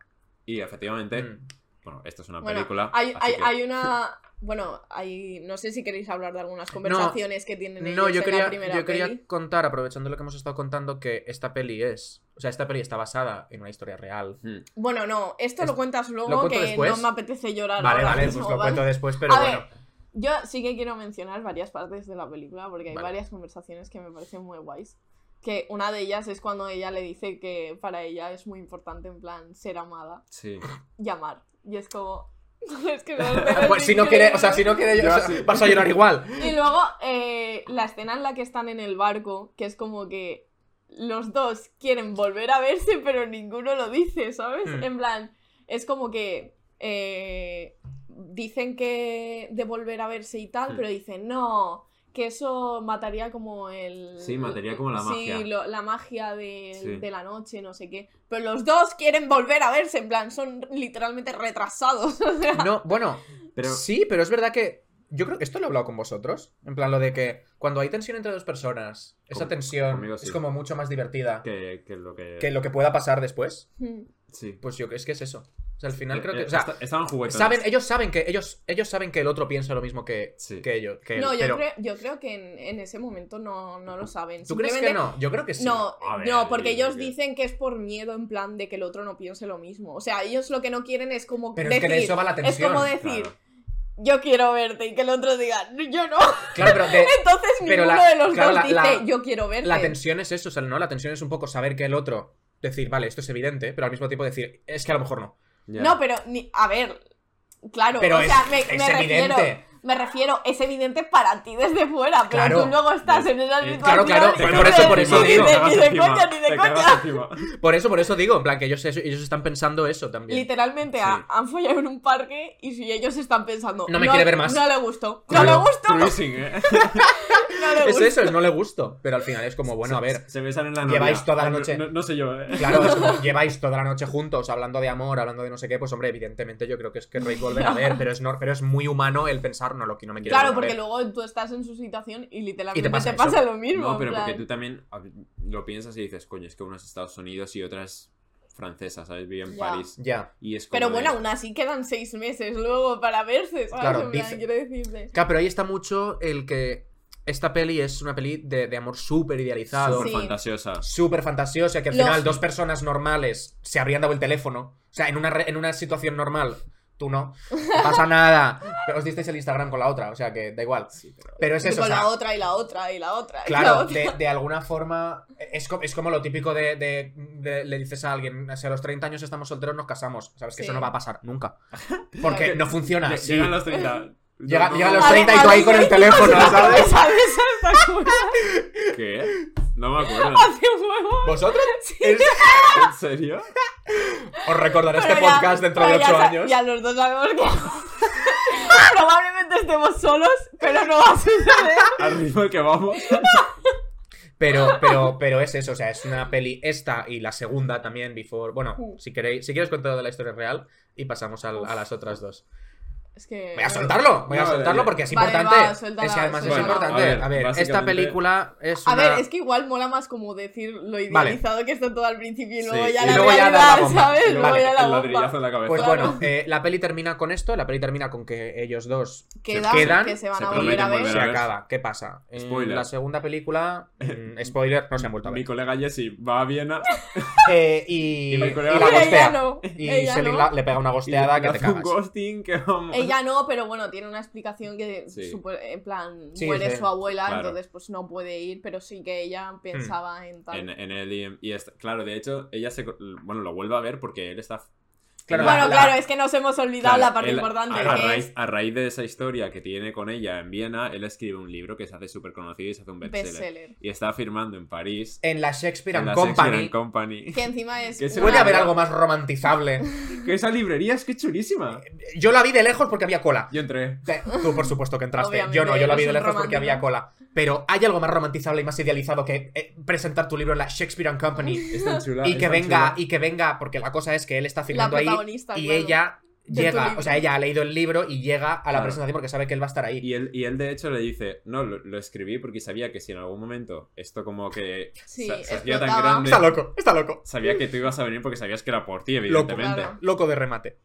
Y efectivamente, Mm. bueno, esto es una Bueno, película. hay, hay, que- hay una. Bueno, hay. No sé si queréis hablar de algunas conversaciones que tienen ellos No, yo en quería, la primera yo quería peli. contar, aprovechando lo que hemos estado contando, que esta peli es. O sea, esta peli está basada en una historia real. Mm. Bueno, no, esto Es- lo cuentas luego, ¿lo que después? no me apetece llorar. Vale, ahora vale, mismo, pues lo ¿vale? cuento después, pero A bueno. ver, Yo sí que quiero mencionar varias partes de la película porque hay Vale. varias conversaciones que me parecen muy guays. Que una de ellas es cuando ella le dice que para ella es muy importante, en plan, ser amada, Sí. llamar. Y es como. es que me parece Pues si no quiere, o sea, si no quiere, Yo o sea, sí. vas a llorar igual. Y luego eh, la escena en la que están en el barco, que es como que los dos quieren volver a verse, pero ninguno lo dice, ¿sabes? Hmm. En plan, es como que eh, dicen que de volver a verse y tal, Hmm. pero dicen no. Que eso mataría como el. Sí, mataría como la magia. Sí, lo- la magia de, Sí. de la noche, no sé qué. Pero los dos quieren volver a verse, en plan, son literalmente retrasados. No, bueno, Pero sí, pero es verdad que. Yo creo que esto lo he hablado con vosotros. En plan, lo de que cuando hay tensión entre dos personas, esa Con- tensión conmigo es como mucho más divertida que, que lo que. que lo que pueda pasar después. Hmm. Sí. Pues yo es que es eso. O sea, al final creo que. eh, O sea, esta- estaban juguetones. saben, ellos saben que ellos, ellos saben que el otro piensa lo mismo que, Sí. que ellos. que él, No, yo, pero- creo, yo creo que en, en ese momento no, no lo saben. ¿Tú crees que no? Yo creo que sí. No, ver, no, porque ellos que- dicen que es por miedo en plan de que el otro no piense lo mismo. O sea, ellos lo que no quieren es como Pero decir, es que de eso va la es tensión. como decir, Claro. yo quiero verte y que el otro diga, yo no. Claro, pero de- Entonces Pero ninguno la- de los claro, dos la- dice, la- yo quiero verte. la tensión es eso, o sea, no, la tensión es un poco saber que el otro. Decir, vale, esto es evidente, pero al mismo tiempo decir, es que a lo mejor no. No, pero, ni, a ver, claro, Pero o es, sea, me, es me refiero... Me refiero, es evidente para ti desde fuera, pero Claro. tú luego estás en esa Eh, situación. claro, y por eso- por eso "Ni digo". Ni de encima, coña, ni de coña. Por eso, por eso digo, en plan, que ellos, ellos están pensando eso también. Literalmente Sí. ha- han follado en un parque y si ellos están pensando. No me quiere ver más". No le gustó. No Claro. le gustó. Cruising, ¿eh? No le Es gustó. eso, es no le gusto. Pero al final es como, bueno, a ver. Se besan en la Lleváis novia. toda la no- noche. No, no sé yo, ¿eh? Claro, es como, lleváis toda la noche juntos hablando de amor, hablando de no sé qué, pues hombre, evidentemente yo creo que es que Rey volver a ver, pero es, no, pero es muy humano el pensar, no, lo que no me quiero Claro, porque ver. luego tú estás en su situación y literalmente Y te te pasa lo mismo. No, pero porque tú también lo piensas y dices, coño, es que es Estados Unidos y otra es francesa, ¿sabes? Vive en Ya. París. Ya. Y es como Pero de- bueno, aún así quedan seis meses luego para verse, ¿sabes? Claro, dice- quiero decirte. Claro, pero ahí está mucho el que esta peli es una peli de, de amor súper idealizado, Súper Sí. fantasiosa. súper fantasiosa, que al final dos personas normales se habrían dado el teléfono. O sea, en una, re- en una situación normal, tú no. No pasa nada. Pero os disteis el Instagram con la otra, o sea que da igual. Sí, pero- Pero es Y eso, o con sea, la otra y la otra y la otra. y la Claro, otra. de, de alguna forma. Es, co- es como lo típico de, de- de- Le dices a alguien, si a los 30 años estamos solteros, nos casamos. Sabes que Sí. eso no va a pasar nunca. Porque no funciona así. Llegan los 30. Llega- No, no, los A 30 y tú a ahí con el ¿qué teléfono? ¿sabes? ¿Sabes? ¿Qué? No me acuerdo. Hace huevo. ¿Vosotros? ¿En serio? Os recordaré este ya- podcast dentro de pero ya 8 sa- años. Ya los dos sabemos que. Probablemente estemos solos, pero no va a suceder. Al ritmo que vamos. Pero, pero, pero es eso, o sea, es una peli esta y la segunda también, Before. Bueno, Mm. si queréis, si quieres contar de la historia real y pasamos al- a las otras dos. Es que. Voy a soltarlo, voy a soltarlo ya. porque es Vale, importante. va, suéltala, es que además es suéltala. importante. A ver, a ver, esta básicamente- película es A una. ver, es que igual mola más como decir lo Vale. idealizado que está todo al principio y luego Sí, ya y la luego ya da la realidad, bomba. ¿sabes? Y Luego vale, ya la bomba. en la cabeza. Pues Claro. bueno, eh, la peli termina con esto, la peli termina con que ellos dos Quedan, quedan, que se van se a volver a ver. volver se a acaba. ¿Qué pasa? En Spoiler. la segunda película, mm, spoiler, no se han vuelto a Mi ver. colega Jesse va a Viena Eh, y, Y mi y la Ella gostea. no, Y ella Selin no. la- le pega una gosteada que te cagas. Ella no, pero bueno, tiene una explicación que Sí. en plan Sí, muere sí. su abuela, Claro. entonces pues no puede ir, pero sí que ella pensaba en tal. En, en él y, y claro, de hecho, ella se. Bueno, lo vuelve a ver porque él está. Claro, bueno, la- la- claro, es que nos hemos olvidado Claro, la parte él, importante, A, raíz, es a raíz de esa historia que tiene con ella en Viena, él escribe un libro que se hace súper conocido y se hace un bestseller. bestseller. Y está firmando en París. En la Shakespeare en and la Company. Shakespeare and Company. Que encima es. Que se Puede haber algo más romantizable. Que esa librería es que chulísima. Yo la vi de lejos porque había cola. Yo entré. Te- Tú, por supuesto, que entraste. Obviamente, yo no, yo la vi de lejos porque había cola. Pero hay algo más romantizable y más idealizado que eh, presentar tu libro en la Shakespeare and Company. Es tan chula. y es que tan venga, chula. y que venga, porque la cosa es que él está firmando ahí protagonista, y claro, ella llega, o sea, ella ha leído el libro y llega a la Claro. presentación porque sabe que él va a estar ahí. Y él, y él, de hecho, le dice: No, lo, lo escribí porque sabía que si en algún momento esto, como que Sí, se, se hacía tan grande, Está loco, está loco. sabía que tú ibas a venir porque sabías que era por ti, evidentemente. Claro. Loco de remate.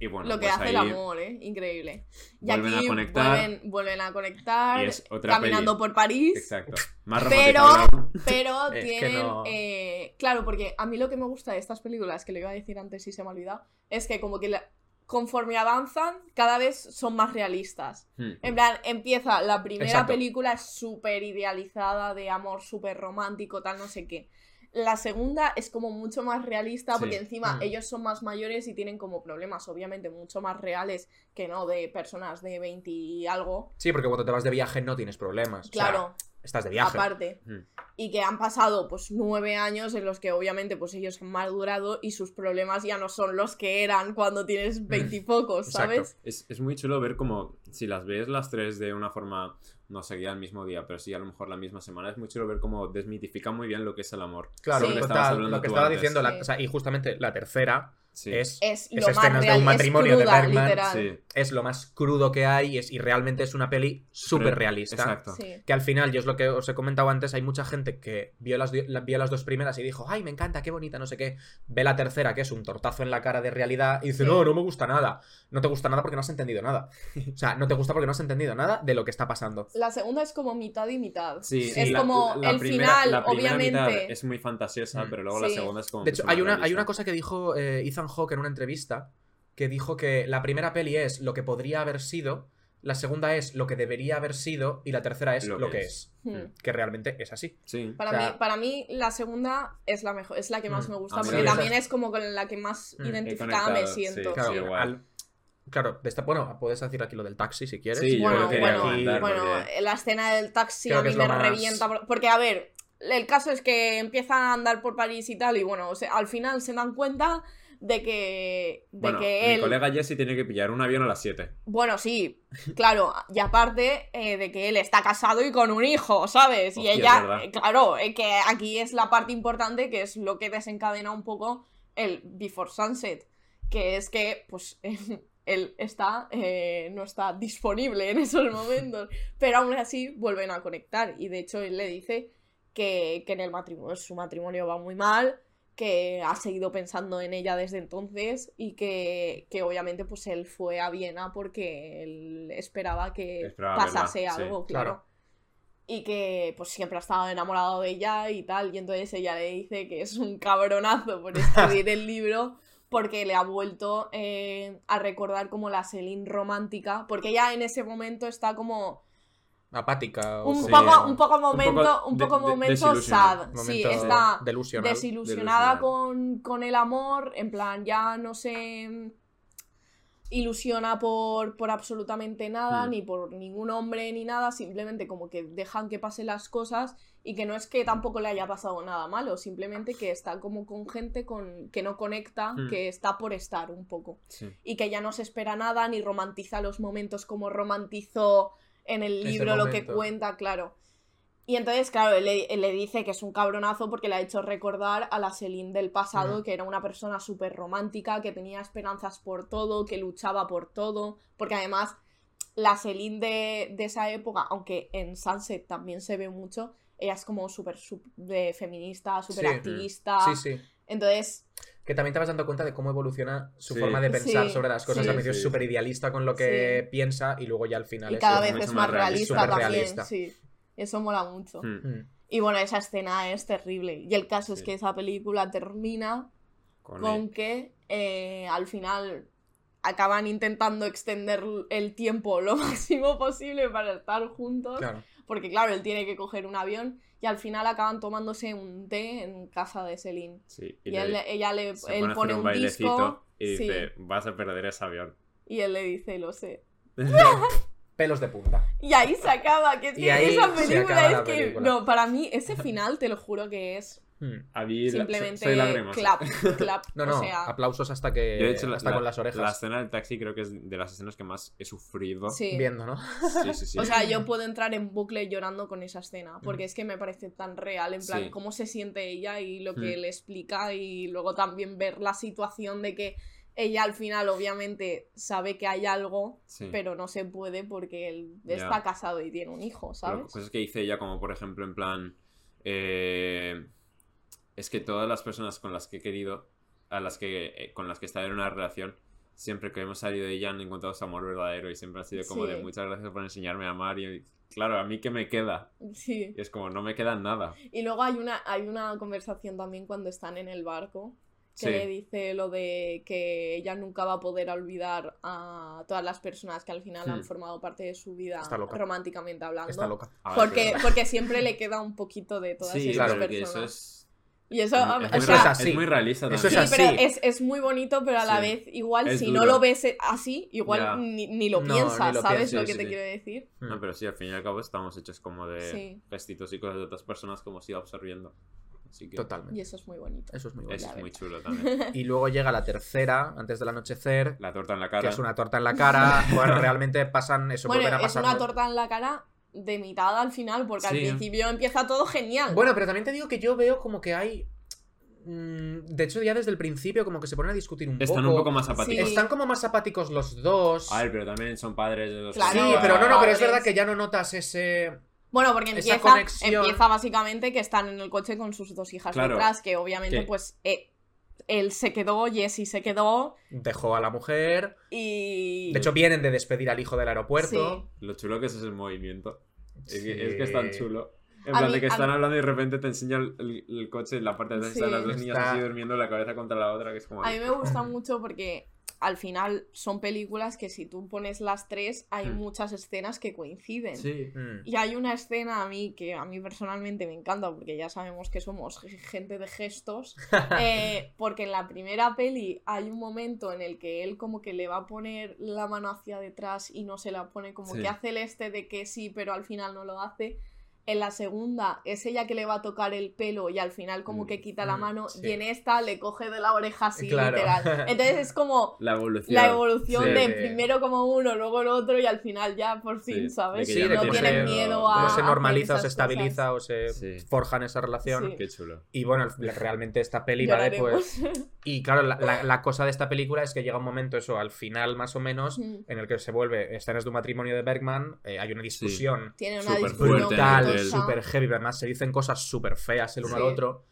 Y bueno, lo que pues hace ahí el amor, ¿eh? Increíble. Y vuelven a conectar. Vuelven, vuelven a conectar, Y es otra caminando peli. por París. Exacto. Más Pero, pero tienen. no. eh, claro, porque a mí lo que me gusta de estas películas, que lo iba a decir antes y se me ha olvidado, es que como que la- conforme avanzan, cada vez son más realistas. Hmm. En plan, empieza la primera Exacto. película es súper idealizada, de amor súper romántico, tal, no sé qué. La segunda es como mucho más realista Sí. porque encima Mm. ellos son más mayores y tienen como problemas, obviamente, mucho más reales que no de personas de 20 y algo. Sí, porque cuando te vas de viaje no tienes problemas. O sea, Claro, estás de viaje. aparte. Hmm. Y que han pasado pues nueve años en los que obviamente pues ellos han madurado y sus problemas ya no son los que eran cuando tienes veintipocos, Exacto. ¿sabes? Es, es muy chulo ver como, si las ves las tres de una forma, no seguida el mismo día, pero sí a lo mejor la misma semana, es muy chulo ver cómo desmitifica muy bien lo que es el amor. Claro, Sí. Lo que total, lo estaba antes. diciendo, la- o sea, y justamente la tercera Sí. es, Es lo es más escenas de un matrimonio es de Bergman. Sí, es lo más crudo que hay y, es, y realmente es una peli súper realista. Exacto. Sí. Que al final, yo es lo que os he comentado antes, hay mucha gente que vio las, la- vio las dos primeras y dijo, ay, me encanta, qué bonita, no sé qué. Ve la tercera, que es un tortazo en la cara de realidad, y dice, Sí. no, no me gusta nada. No te gusta nada porque no has entendido nada. O sea, no te gusta porque no has entendido nada de lo que está pasando. La segunda es como mitad y mitad. Sí, es la- como la el primera- final, la primera mitad obviamente. es muy fantasiosa, Mm. pero luego la segunda es como. De hecho, hay una, hay una cosa que dijo eh, Ethan Hawke en una entrevista, que dijo que la primera peli es lo que podría haber sido, la segunda es lo que debería haber sido, y la tercera es lo, que es. Hmm. Que realmente es así. Sí. Para, O sea- mí, para mí, la segunda es la mejor, es la que más Mm. me gusta, porque también. también es como con la que más Mm. He identificada me siento. sí, Claro, igual. al- Claro, de esta, bueno, puedes decir aquí lo del taxi si quieres. Sí, yo bueno, bueno, comentar bueno, porque- la escena del taxi Creo a mí me más- revienta. por- Porque, a ver, el caso es que empiezan a andar por París y tal, y bueno, o sea, al final se dan cuenta de que, de Bueno, que mi él. colega Jesse tiene que pillar un avión a las 7. Bueno, sí, claro, y aparte eh, de que él está casado y con un hijo, ¿sabes? y Hostia, ella, eh, claro, eh, que aquí es la parte importante, que es lo que desencadena un poco el Before Sunset, que es que, pues, él está, eh, no está disponible en esos momentos, pero aún así vuelven a conectar, y de hecho él le dice que, que en el matrimonio, su matrimonio va muy mal, que ha seguido pensando en ella desde entonces y que, que obviamente pues él fue a Viena porque él esperaba que Esperaba pasase verla, sí, algo, claro. claro. Y que pues siempre ha estado enamorado de ella y tal, y entonces ella le dice que es un cabronazo por escribir el libro porque le ha vuelto eh, a recordar como la Celine romántica, porque ella en ese momento está como Apática. o un, como- poco, un poco momento, un de- poco de- momento sad, sí, está delusional. desilusionada Delusional. con, con el amor, en plan, ya no se ilusiona por, por absolutamente nada, Hmm. ni por ningún hombre, ni nada, simplemente como que dejan que pasen las cosas y que no es que tampoco le haya pasado nada malo, simplemente que está como con gente con, que no conecta, Hmm. que está por estar un poco Sí. y que ya no se espera nada ni romantiza los momentos como romantizó en el libro lo que cuenta, claro. Y entonces, claro, él le, él le dice que es un cabronazo porque le ha hecho recordar a la Celine del pasado, Ujú. que era una persona súper romántica, que tenía esperanzas por todo, que luchaba por todo, porque además la Celine de, de esa época, aunque en Sunset también se ve mucho, ella es como súper feminista, súper Sí. activista. Sí, sí. Entonces, Que también te vas dando cuenta de cómo evoluciona su Sí. forma de pensar Sí, sobre las cosas. sí. Al principio es súper idealista con lo que Sí. piensa y luego ya al final y es cada vez es más realista, realista. también, Superrealista. sí. Eso mola mucho. Hmm. Mm. Y bueno, esa escena es terrible. Y el caso es que esa película termina Con que eh, al final acaban intentando extender el tiempo lo máximo posible para estar juntos. Claro. Porque claro, él tiene que coger un avión y al final acaban tomándose un té en casa de Celine. Sí, Y, le- él, ella le él pone un, bailecito disco y sí, dice, vas a perder ese avión. y él le dice, lo sé. Pelos de punta. Y ahí se acaba, que es Y que ahí esa se película es que... película. No, para mí ese final te lo juro que es Mm. A mí simplemente soy lágrimas. clap, clap. No, o no, sea, aplausos hasta que Yo, de hecho, la- hasta la- con las orejas. La escena del taxi creo que es de las escenas que más he sufrido. sí. Viendo, ¿no? Sí, sí, sí. O sea, yo puedo entrar en bucle llorando con esa escena, porque es que me parece tan real, en plan, Sí. cómo se siente ella y lo que Mm. le explica, y luego también ver la situación de que ella al final obviamente sabe que hay algo, Sí. pero no se puede porque él Ya. está casado y tiene un hijo, Pero ¿sabes? cosas que dice ella, como por ejemplo, en plan. eh, es que todas las personas con las que he querido, a las que, eh, con las que he estado en una relación, siempre que hemos salido de ella han encontrado su amor verdadero y siempre ha sido como Sí. de muchas gracias por enseñarme a amar. Y claro, a mí que me queda. Sí. Y es como, no me queda nada. Y luego hay una, hay una conversación también cuando están en el barco que Sí. le dice lo de que ella nunca va a poder olvidar a todas las personas que al final han Hmm. formado parte de su vida Está loca. románticamente hablando. Está loca. A ver, Porque, porque siempre le queda un poquito de todas Sí, esas claro, personas. eso es. Y eso, es o muy sea, Eso es así. es muy realista Eso también. es sí, así. pero es, es muy bonito, pero a la Sí. vez, igual, Es si no duro. lo ves así, igual Ya. ni, ni lo No, piensas, ni lo ¿sabes lo que sí, te sí. quiero decir? No, pero sí, al fin y al cabo estamos hechos como de Sí. gestitos y cosas de otras personas como si absorbiendo. Así que Y Totalmente. eso es muy bonito. Eso es muy eso Ya es muy chulo también. Y luego llega la tercera, antes del anochecer, La torta en la que cara. es una torta en la cara. Bueno, realmente pasan eso, Bueno, vuelven a es una torta en la cara de mitad al final, porque al principio empieza todo genial. Bueno, pero también te digo que yo veo como que hay. mm, De hecho, ya desde el principio, como que se ponen a discutir un Están poco. un poco más apáticos. Sí. Están como más apáticos los dos. A ver, pero también son padres de los Claro, sí, no, pero no, no, pero es verdad que ya no notas ese. Bueno, porque empieza, empieza básicamente que están en el coche con sus dos hijas Claro. detrás, que obviamente, Que- pues, eh, él se quedó, Jesse se quedó, Dejó a la mujer. y... De hecho, vienen de despedir al hijo del aeropuerto. Lo chulo que es ese movimiento. Es, Sí. que, es que es tan chulo. En A plan mí- de que están mí- hablando y de repente te enseña el, el- el coche en la parte de atrás Sí. las dos niñas Está- así durmiendo la cabeza contra la otra, que es como... A mí me gusta mucho porque al final son películas que si tú pones las tres, hay Hmm. muchas escenas que coinciden. Sí. Mm. Y hay una escena a mí que a mí personalmente me encanta porque ya sabemos que somos gente de gestos. eh, porque en la primera peli hay un momento en el que él como que le va a poner la mano hacia detrás y no se la pone, como Sí. que hace el este de que sí, pero al final no lo hace. En la segunda es ella que le va a tocar el pelo y al final como que quita la Mm, mano sí. y en esta le coge de la oreja así Claro. literal. Entonces es como La evolución. la evolución Sí. de primero como uno, luego el otro y al final ya por fin, ¿sabes? de no tienen se- miedo a... se normaliza o se estabiliza cosas. o se Sí. forjan esa relación. Sí. Qué chulo. Y bueno, realmente esta peli vale pues... Y claro, la, la- la cosa de esta película es que llega un momento, eso, al final más o menos, Mm. en el que se vuelve escenas de un matrimonio de Bergman, eh, hay una discusión Tiene una discusión brutal, brutosa, súper heavy, además se dicen cosas súper feas el uno al otro.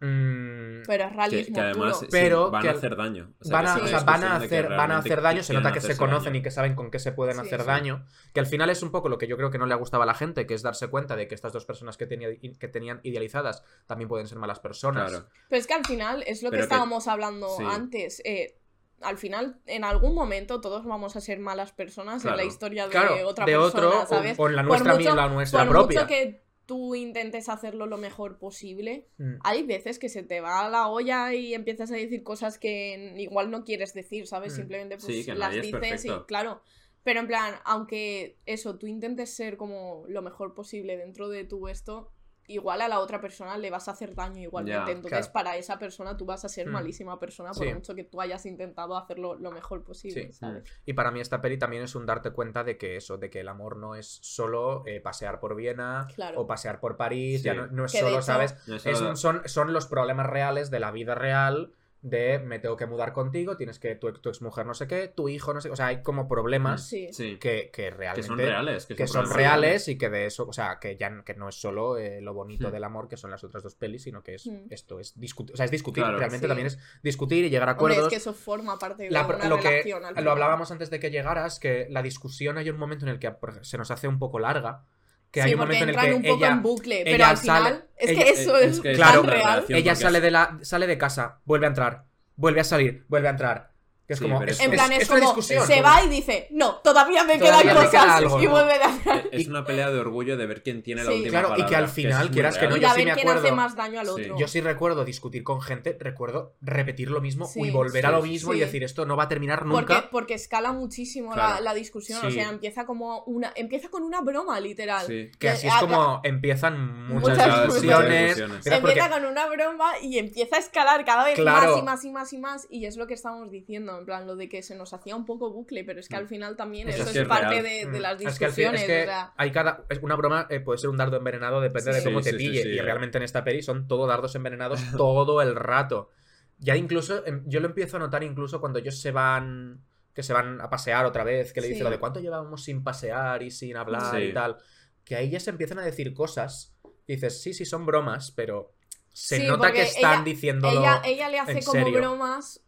Mm, Pero es realismo que además sí, Pero van que a hacer daño. O sea, van, a, o sea, van, hacer, van a hacer daño, se nota que se conocen daño. y que saben con qué se pueden Sí, hacer sí. daño, que al final es un poco lo que yo creo que no le gustaba a la gente, que es darse cuenta de que estas dos personas que, tenía, que tenían idealizadas también pueden ser malas personas. Claro. Pero es que al final es lo que Pero que- estábamos hablando sí. antes. eh, al final, en algún momento, todos vamos a ser malas personas en la historia de Claro, otra de persona, otro ¿sabes? o, la Por nuestra, mucho- la nuestra Por propia. mucho que tú intentes hacerlo lo mejor posible, Mm. hay veces que se te va la olla y empiezas a decir cosas que igual no quieres decir, ¿sabes? Mm. Simplemente pues Sí, las dices y claro. Pero en plan, aunque eso, tú intentes ser como lo mejor posible dentro de tu esto, igual a la otra persona le vas a hacer daño igualmente. Entonces, claro. para esa persona tú vas a ser Mm. malísima persona por Sí. mucho que tú hayas intentado hacerlo lo mejor posible, Sí. ¿sabes? Y para mí esta peli también es un darte cuenta de que eso, de que el amor no es solo eh, pasear por Viena Claro. o pasear por París, Sí. ya no, no es Que solo, hecho- ¿sabes? No es Es solo- un- son, son los problemas reales de la vida real de me tengo que mudar contigo, tienes que tu, tu exmujer no sé qué, tu hijo no sé, o sea, hay como problemas Sí. Que, que Que realmente son reales. Que, que son reales y que de eso, o sea, que ya que no es solo eh, lo bonito Hmm. del amor que son las otras dos pelis, sino que es Hmm. esto, es discutir, o sea, es discutir, Claro. realmente Sí. también es discutir y llegar a Hombre, acuerdos. es que eso forma parte de La- una lo que relación. al lo hablábamos antes de que llegaras, que la discusión hay un momento en el que se nos hace un poco larga. Que hay sí, un porque momento en el entran que un poco ella, en bucle, pero ella al final sale- es ella- que eso es, es que es Claro, tan real. ella sale de la sale de casa, vuelve a entrar, vuelve a salir, vuelve a entrar. Que es Sí, como es, En plan, es, como discusión. se va y dice, no, todavía me Todavía quedan me cosas queda algo, y ¿no? vuelve a hacer. Es una pelea de orgullo de ver quién tiene la última Claro, y que palabra, al final, muy quieras que no, y yo a sí ver me quién hace más daño al Sí. otro. Yo sí recuerdo discutir con gente, recuerdo repetir lo mismo Sí, y volver a lo sí, mismo y decir esto no va a terminar porque, nunca. porque escala muchísimo Claro. la, la discusión. O sea, empieza como una. Empieza con una broma, literal. Sí. Que así Eh, es a- como empiezan muchas, Muchas discusiones. porque- Empieza con una broma y empieza a escalar cada vez más y más y más y más. Y es lo que estábamos diciendo, en plan, lo de que se nos hacía un poco bucle, pero es que al final también Es eso que es, es parte de, de Mm. las Es que discusiones. es que o sea, hay cada. es Una broma eh, puede ser un dardo envenenado, depende de Sí. cómo Sí, te pille. sí. Y realmente en esta peli son todo dardos envenenados todo el rato. Ya incluso, em, yo lo empiezo a notar incluso cuando ellos se van. Que se van a pasear otra vez, que le dice lo de cuánto llevamos sin pasear y sin hablar Sí. y tal. Que ahí ya se empiezan a decir cosas. Y dices, sí, sí, son bromas, pero se Sí, nota que están ella- diciéndolo. ella, ella le hace en como serio. bromas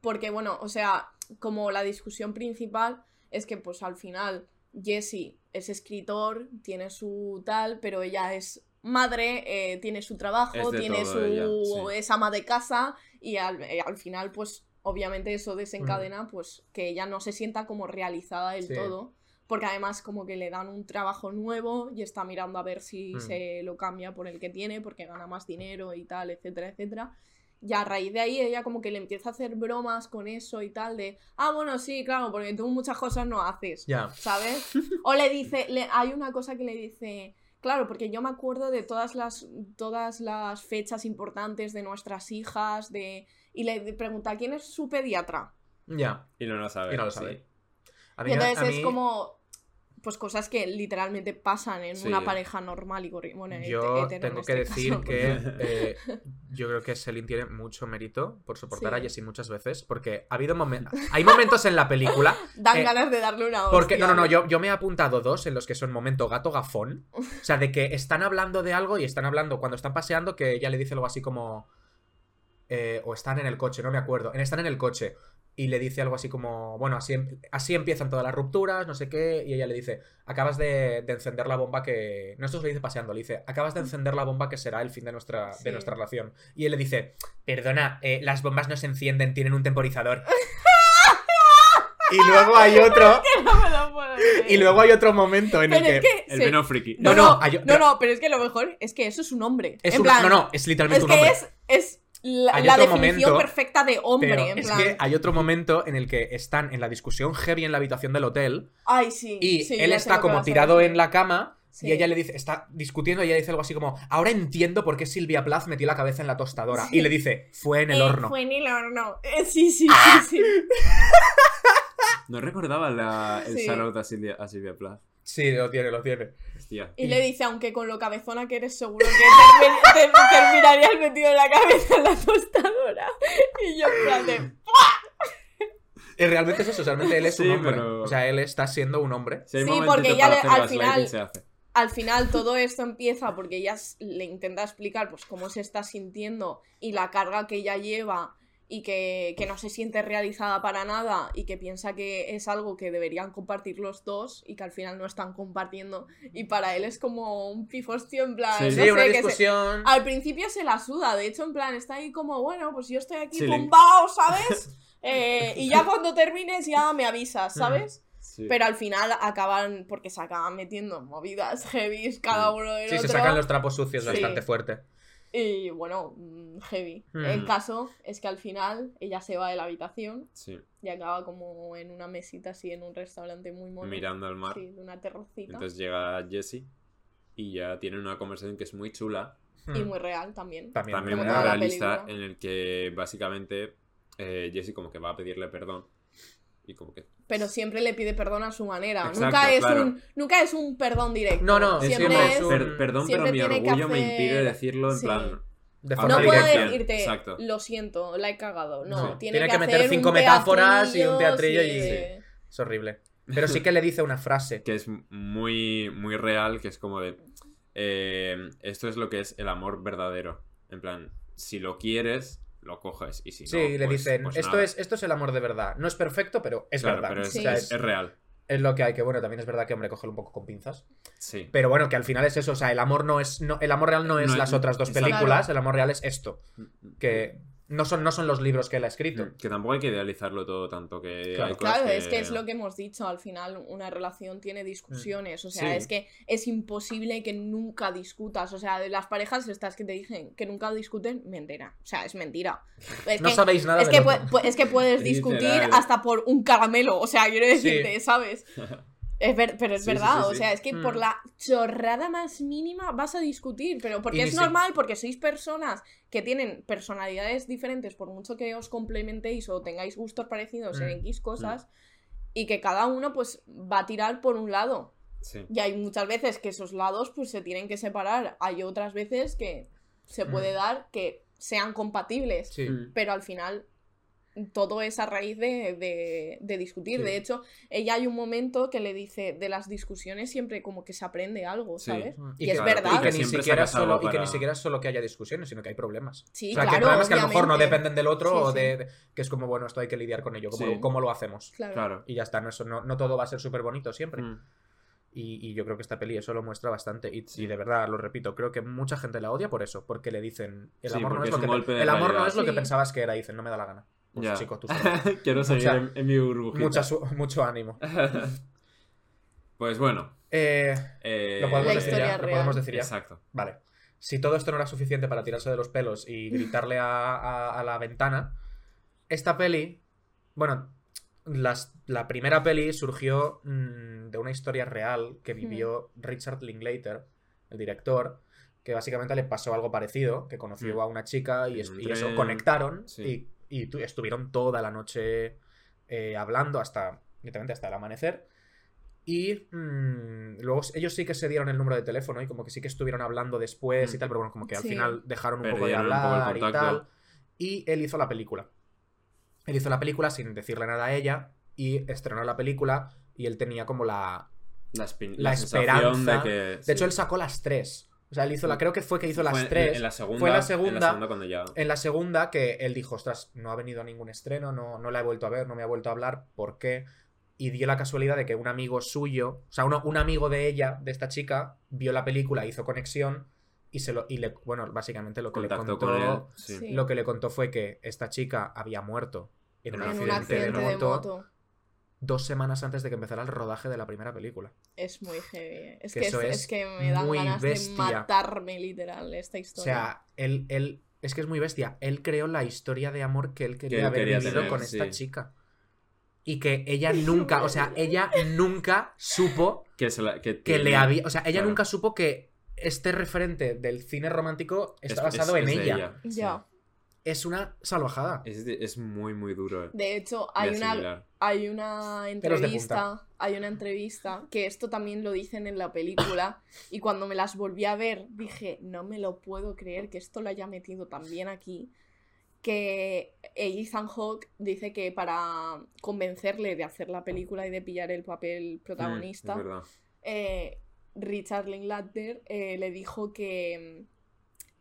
porque, bueno, o sea, como la discusión principal es que, pues al final, Jesse es escritor, tiene su tal, pero ella es madre, eh, tiene su trabajo, tiene su... ella, sí. es ama de casa y al, eh, al final, pues, obviamente eso desencadena, pues, que ella no se sienta como realizada del Sí. todo. Porque además como que le dan un trabajo nuevo y está mirando a ver si Mm. se lo cambia por el que tiene, porque gana más dinero y tal, etcétera, etcétera. Y a raíz de ahí ella como que le empieza a hacer bromas con eso y tal, de, ah, bueno, sí, claro, porque tú muchas cosas no haces, Ya. ¿sabes? O le dice, le, hay una cosa que le dice, claro, porque yo me acuerdo de todas las, todas las fechas importantes de nuestras hijas, de... Y le pregunta, ¿quién es su pediatra? Ya. Y no lo sabe. Y no lo sí. sabe. Y mí- entonces a es como, pues cosas que literalmente pasan en Sí. una pareja normal y corriente. Bueno, Yo tengo que este decir caso, que porque- eh, yo creo que Selin tiene mucho mérito por soportar Sí. a Jessie muchas veces, porque ha habido momentos, hay momentos en la película, Dan eh, ganas de darle una porque hostia. no, no, no, yo, yo me he apuntado dos en los que son momento gato gafón, o sea, de que están hablando de algo y están hablando cuando están paseando que ella le dice algo así como, eh, o están en el coche, no me acuerdo, en están en el coche. Y le dice algo así como, bueno, así, em- así empiezan todas las rupturas, no sé qué. Y ella le dice, acabas de, de encender la bomba que... No, esto se lo dice paseando, le dice, acabas de encender la bomba que será el fin de nuestra, Sí. de nuestra relación. Y él le dice, perdona, eh, las bombas no se encienden, tienen un temporizador. Y luego hay otro. No me lo puedo creer. Y luego hay otro momento en el que. es que. El vino friki. No, No, no, no, hay- no, pero- no, pero es que lo mejor es que eso es un hombre. Es en un- plan, no, no, es literalmente es un que hombre. es, es la, definición momento, perfecta de hombre. En es plan. que hay otro momento en el que están en la discusión heavy en la habitación del hotel Ay, sí. y sí, él está como tirado en la cama Sí. y ella le dice, está discutiendo y ella dice algo así como, ahora entiendo por qué Silvia Plath metió la cabeza en la tostadora. Sí. Y le dice, fue en el Eh, horno. Fue en el horno. Eh, sí, sí, ¡Ah! sí, sí. No recordaba la, el Sí. shout a Silvia, a Silvia Plath. Sí, lo tiene, lo tiene. Hostia. Y le dice, aunque con lo cabezona que eres, seguro que termi- te- terminarías metido la cabeza en la tostadora. Y yo, en plan de, Y realmente es eso, realmente él es un hombre. pero- O sea, él está siendo un hombre. Sí, porque ya le- al final- se hace. al final todo esto empieza porque ella le intenta explicar pues cómo se está sintiendo y la carga que ella lleva y que, que no se siente realizada para nada y que piensa que es algo que deberían compartir los dos y que al final no están compartiendo y para él es como un pifostio en plan Sí. no Sí, sé, una que se- discusión. al principio se la suda de hecho en plan está ahí como bueno pues yo estoy aquí Sí, tumbado ¿sabes? Eh, y ya cuando termines ya me avisas ¿sabes? Sí. Pero al final acaban, porque se acaban metiendo en movidas heavy cada uno del Sí, se otro. sacan los trapos sucios Sí. bastante fuerte. Y bueno, mm, heavy. Mm. El caso es que al final ella se va de la habitación Sí, y acaba como en una mesita así en un restaurante muy mono. mirando al mar. Sí, de una terracita. Entonces llega Jesse y ya tienen una conversación que es muy chula. Y Mm. muy real también. También, También muy realista, en el que básicamente eh, Jesse como que va a pedirle perdón. Y como que... Pero siempre le pide perdón a su manera. Exacto, nunca, es claro. un, nunca es un perdón directo. No, no, Es siempre es. un- "Per- perdón, siempre pero mi tiene que orgullo me hacer- impide decirlo en Sí. plan... De No forma No puedo decirte, exacto. lo siento, la he cagado. No, Sí. tiene, Tiene que, que meter hacer cinco metáforas y un teatrillo sí. y- Es horrible. Pero sí que le dice una frase. que es muy, muy real, que es como de... eh, esto es lo que es el amor verdadero. En plan, si lo quieres, lo coges. Y si Sí, no, le pues- dicen, pues esto, nada. es, esto es el amor de verdad. No es perfecto, pero es Claro, verdad. pero es, Sí. O sea, es- es, es real. es lo que hay, que bueno, también es verdad que, hombre, cogerlo un poco con pinzas. Sí. Pero bueno, que al final es eso, o sea, el amor no es. No, el amor real no es No las otras dos películas, el amor real es esto. Que no son, no son los libros que él ha escrito. Que tampoco hay que idealizarlo todo tanto, que Claro. hay cosas Claro, que- es que es lo que hemos dicho, al final una relación tiene discusiones, o sea, Sí. es que es imposible que nunca discutas, o sea, de las parejas estas que te dicen que nunca discuten, mentira, o sea, es mentira. Es No que, sabéis nada es que, pu- es que puedes Literal. discutir hasta por un caramelo, o sea, quiero decirte, ¿sabes? Es ver- pero es Sí, sí, verdad, sí, o sea, es que por Mm. la chorrada más mínima vas a discutir, pero porque Y es normal, porque sois personas que tienen personalidades diferentes, por mucho que os complementéis o tengáis gustos parecidos en Mm. X cosas, y que cada uno pues va a tirar por un lado. Sí. Y hay muchas veces que esos lados pues se tienen que separar, hay otras veces que se Mm. puede dar que sean compatibles, Sí. Mm. pero al final todo es a raíz de, de- de discutir. Sí. De hecho, ella hay un momento que le dice, de las discusiones siempre como que se aprende algo, Sí. ¿sabes? Y, Y que, es claro, verdad. y que ni siquiera solo, y que ni siquiera es solo que haya discusiones, sino que hay problemas. Sí, o sea, que hay claro, problemas que a lo mejor no dependen del otro Sí, o de, de- que es como, bueno, esto hay que lidiar con ello. ¿Cómo, Sí. lo, cómo lo hacemos? Claro. Claro. Y ya está, no, eso, no, no todo va a ser súper bonito siempre. Mm. Y, y yo creo que esta peli eso lo muestra bastante. Y, Sí. y de verdad, lo repito, creo que mucha gente la odia por eso. Porque le dicen, el Sí, amor, no es, lo es que, el amor no es lo que pensabas que era. Dicen, no me da la gana. Pues Ya. chico, tú sabes. Quiero seguir Mucha- en, en mi burbujita. Mucha su- mucho ánimo. Pues bueno. Eh, eh, lo podemos decir ya. Lo podemos decir ya. Exacto. Vale. Si todo esto no era suficiente para tirarse de los pelos y gritarle a, a- a la ventana, esta peli, bueno, las- la primera peli surgió mm, de una historia real que vivió Richard Linklater, el director, que básicamente le pasó algo parecido, que conoció Mm. a una chica y, es- eso, conectaron Sí. y, y tu- estuvieron toda la noche eh, hablando hasta, literalmente hasta el amanecer. Y mm, luego ellos sí que se dieron el número de teléfono y como que sí que estuvieron hablando después y Mm. tal, pero bueno, como que al Sí. final dejaron un poco de un poco hablar y tal. Y él hizo la película. Él hizo la película sin decirle nada a ella y estrenó la película y él tenía como la... La, esperanza. de que. De hecho, él sacó las tres. O sea, él hizo la... Creo que fue que hizo las Fue en- tres. En la segunda. Fue en la En segunda. la segunda cuando ya. En la segunda, que él dijo, ostras, no ha venido a ningún estreno, no, no la he vuelto a ver, no me ha vuelto a hablar, ¿por qué? Y dio la casualidad de que un amigo suyo, o sea, uno- un amigo de ella, de esta chica, vio la película, hizo conexión y se lo, y le, bueno, básicamente lo que le contó, con él. Sí. Sí. lo que le contó fue que esta chica había muerto en un En En accidente, un accidente de de moto, moto. Dos semanas antes de que empezara el rodaje de la primera película. Es muy heavy. Es Que que, eso es, es es que me dan muy ganas bestia. de matarme literal esta O historia. sea, él, él, es que es muy bestia. Él creó la historia de amor que él quería él haber quería vivido tener, con esta sí. chica. Y que ella nunca, o sea, ella nunca supo Que, se la- que que le había. O sea, ella claro. nunca supo que este referente del cine romántico está es- basado es- en ella. sí. Ya. Es una salvajada. Es, de- es muy, muy duro. eh, De hecho, de hay una, hay una entrevista, hay una entrevista que esto también lo dicen en la película y cuando me las volví a ver dije, no me lo puedo creer que esto lo haya metido también aquí, que Ethan Hawke dice que para convencerle de hacer la película y de pillar el papel Mm, protagonista, eh, Richard Linklater eh, le dijo que,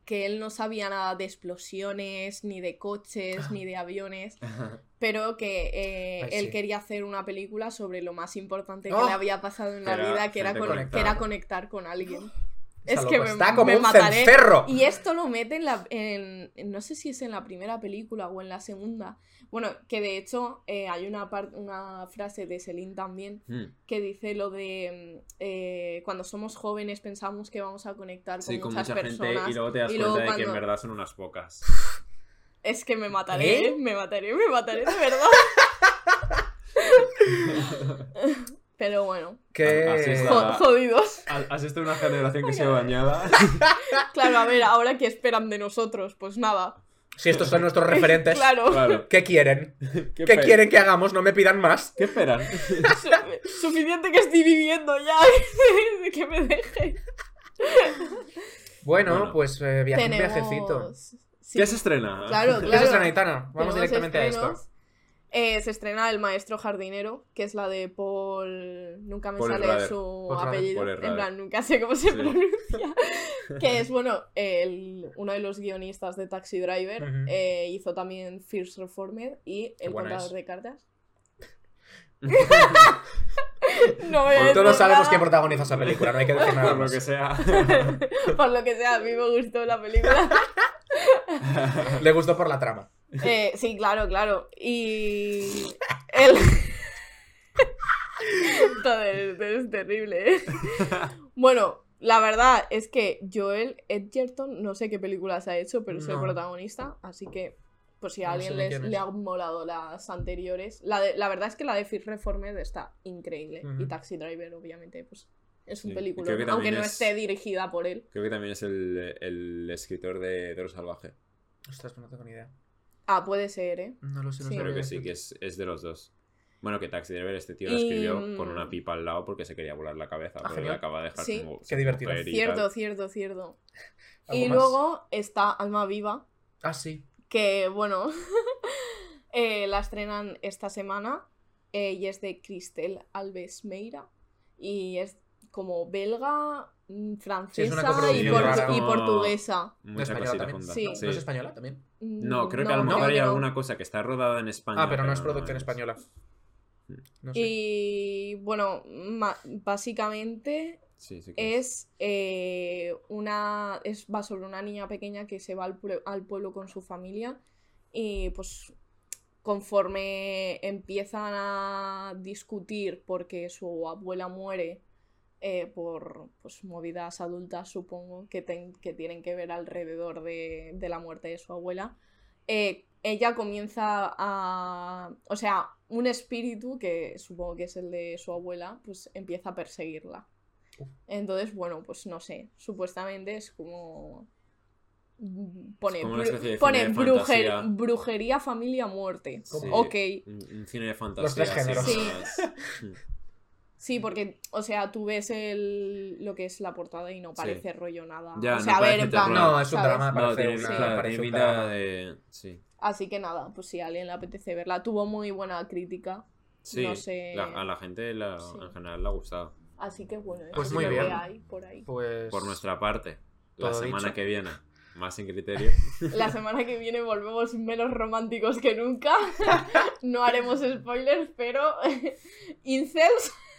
que él no sabía nada de explosiones, ni de coches, ni de aviones, pero que eh, Ay, él sí. quería hacer una película sobre lo más importante que ¡Oh! le había pasado en la era vida, que era, que era conectar con alguien. Está es que loco, me, está como me un mataré. cencerro. Y esto lo mete en la. en- en- no sé si es en la primera película o en la segunda. Bueno, que de hecho eh, hay una, frase de Celine también Mm. que dice lo de mm, eh, cuando somos jóvenes pensamos que vamos a conectar con Sí, con muchas mucha personas. gente y luego te das cuenta de que en verdad son unas pocas. Es que me mataré, ¿Eh? me mataré, me mataré de verdad. Pero bueno, Que... Jodidos. Has visto una generación que se ha bañada. Claro, a ver, ahora qué esperan de nosotros, pues nada. Si estos son nuestros referentes, Claro, Claro. ¿qué quieren? ¿Qué, ¿Qué pe- quieren que hagamos? No me pidan más. ¿Qué esperan? su- suficiente que estoy viviendo ya, que me deje. Bueno, Bueno. pues eh, viaje, un viajecito. Sí, ¿Qué se estrena? Claro, ¿Qué se estrena, Aitana? Vamos Tenemos directamente a esto. Eh, se estrena El Maestro Jardinero, que es la de Paul. Nunca me Paul sale Rader. su Paul apellido. En plan, nunca sé cómo se Sí. pronuncia. que es, bueno, el, uno de los guionistas de Taxi Driver. Eh, hizo también First Reformed y El Contador es. de Cartas. No voy a decir Todos sabemos quién protagoniza esa película, no hay que decir nada Por lo que sea. Por lo que sea, a mí me gustó la película. Le gustó por la trama. Eh, sí, claro, claro. Y. El. Todo es, terrible, ¿eh? Bueno, la verdad es que Joel Edgerton, no sé qué películas ha hecho, pero es el protagonista, así que. Pues si a No alguien les, le han molado las anteriores. La, de- la verdad es que la de Fifth Reformed está increíble. Y Taxi Driver, obviamente, pues es un Sí, película. Aunque no es- esté dirigida por él. Creo que también es el, el escritor de Toro Salvaje. Ostras, no tengo ni idea. Ah, puede ser, ¿eh? No lo sé, no Sí. sabría Creo que sí, que es, es de los dos. Bueno, que Taxi Driver, este tío lo Y- escribió con una pipa al lado porque se quería volar la cabeza. Ah, pero le acaba de dejar Sí. como. Qué divertido. Cierto, cierto, cierto. ¿Algo Y más? luego está Alma Viva, Ah, sí. que bueno, eh, la estrenan esta semana eh, y es de Cristel Alves Meira y es como belga, mm, francesa y, coproducción por- rara. y Como- portuguesa. Mucha española. Sí. ¿No, ¿No es española también? Mm, No, creo que a lo mejor creo hay no. alguna cosa que está rodada en España. Ah, pero no es producción es- española. No sé. Y bueno, básicamente Sí, sí que es eh, una es va sobre una niña pequeña que se va al, pue- al pueblo con su familia y pues conforme empiezan a discutir porque su abuela muere eh, por pues, movidas adultas supongo que, ten- que tienen que ver alrededor de, de la muerte de su abuela eh, ella comienza a o sea un espíritu que supongo que es el de su abuela pues empieza a perseguirla entonces, bueno, pues no sé. Supuestamente es como. mm, Pone, como una bru- especie de pone brujer- brujería, familia, muerte. Sí. Ok. Un, cine de fantasía. Los tres géneros. Sí. Sí, porque, o sea, tú ves el, lo que es la portada y no parece rollo nada. Ya, o no sea, a ver, en plan. terror. No, es un drama, No, parece tiene, una- claro, parece tiene un pinta drama. de. Sí. Así que nada, pues si a alguien le apetece verla. Tuvo muy buena crítica. Sí, No sé. la- a la gente la- Sí. en general le ha gustado. Así que bueno, Pues eso muy es lo bien. que hay por ahí. Pues. Por nuestra parte, la Todo semana dicho. que viene, más sin criterio. La semana que viene volvemos menos románticos que nunca. No haremos spoilers, pero. Incels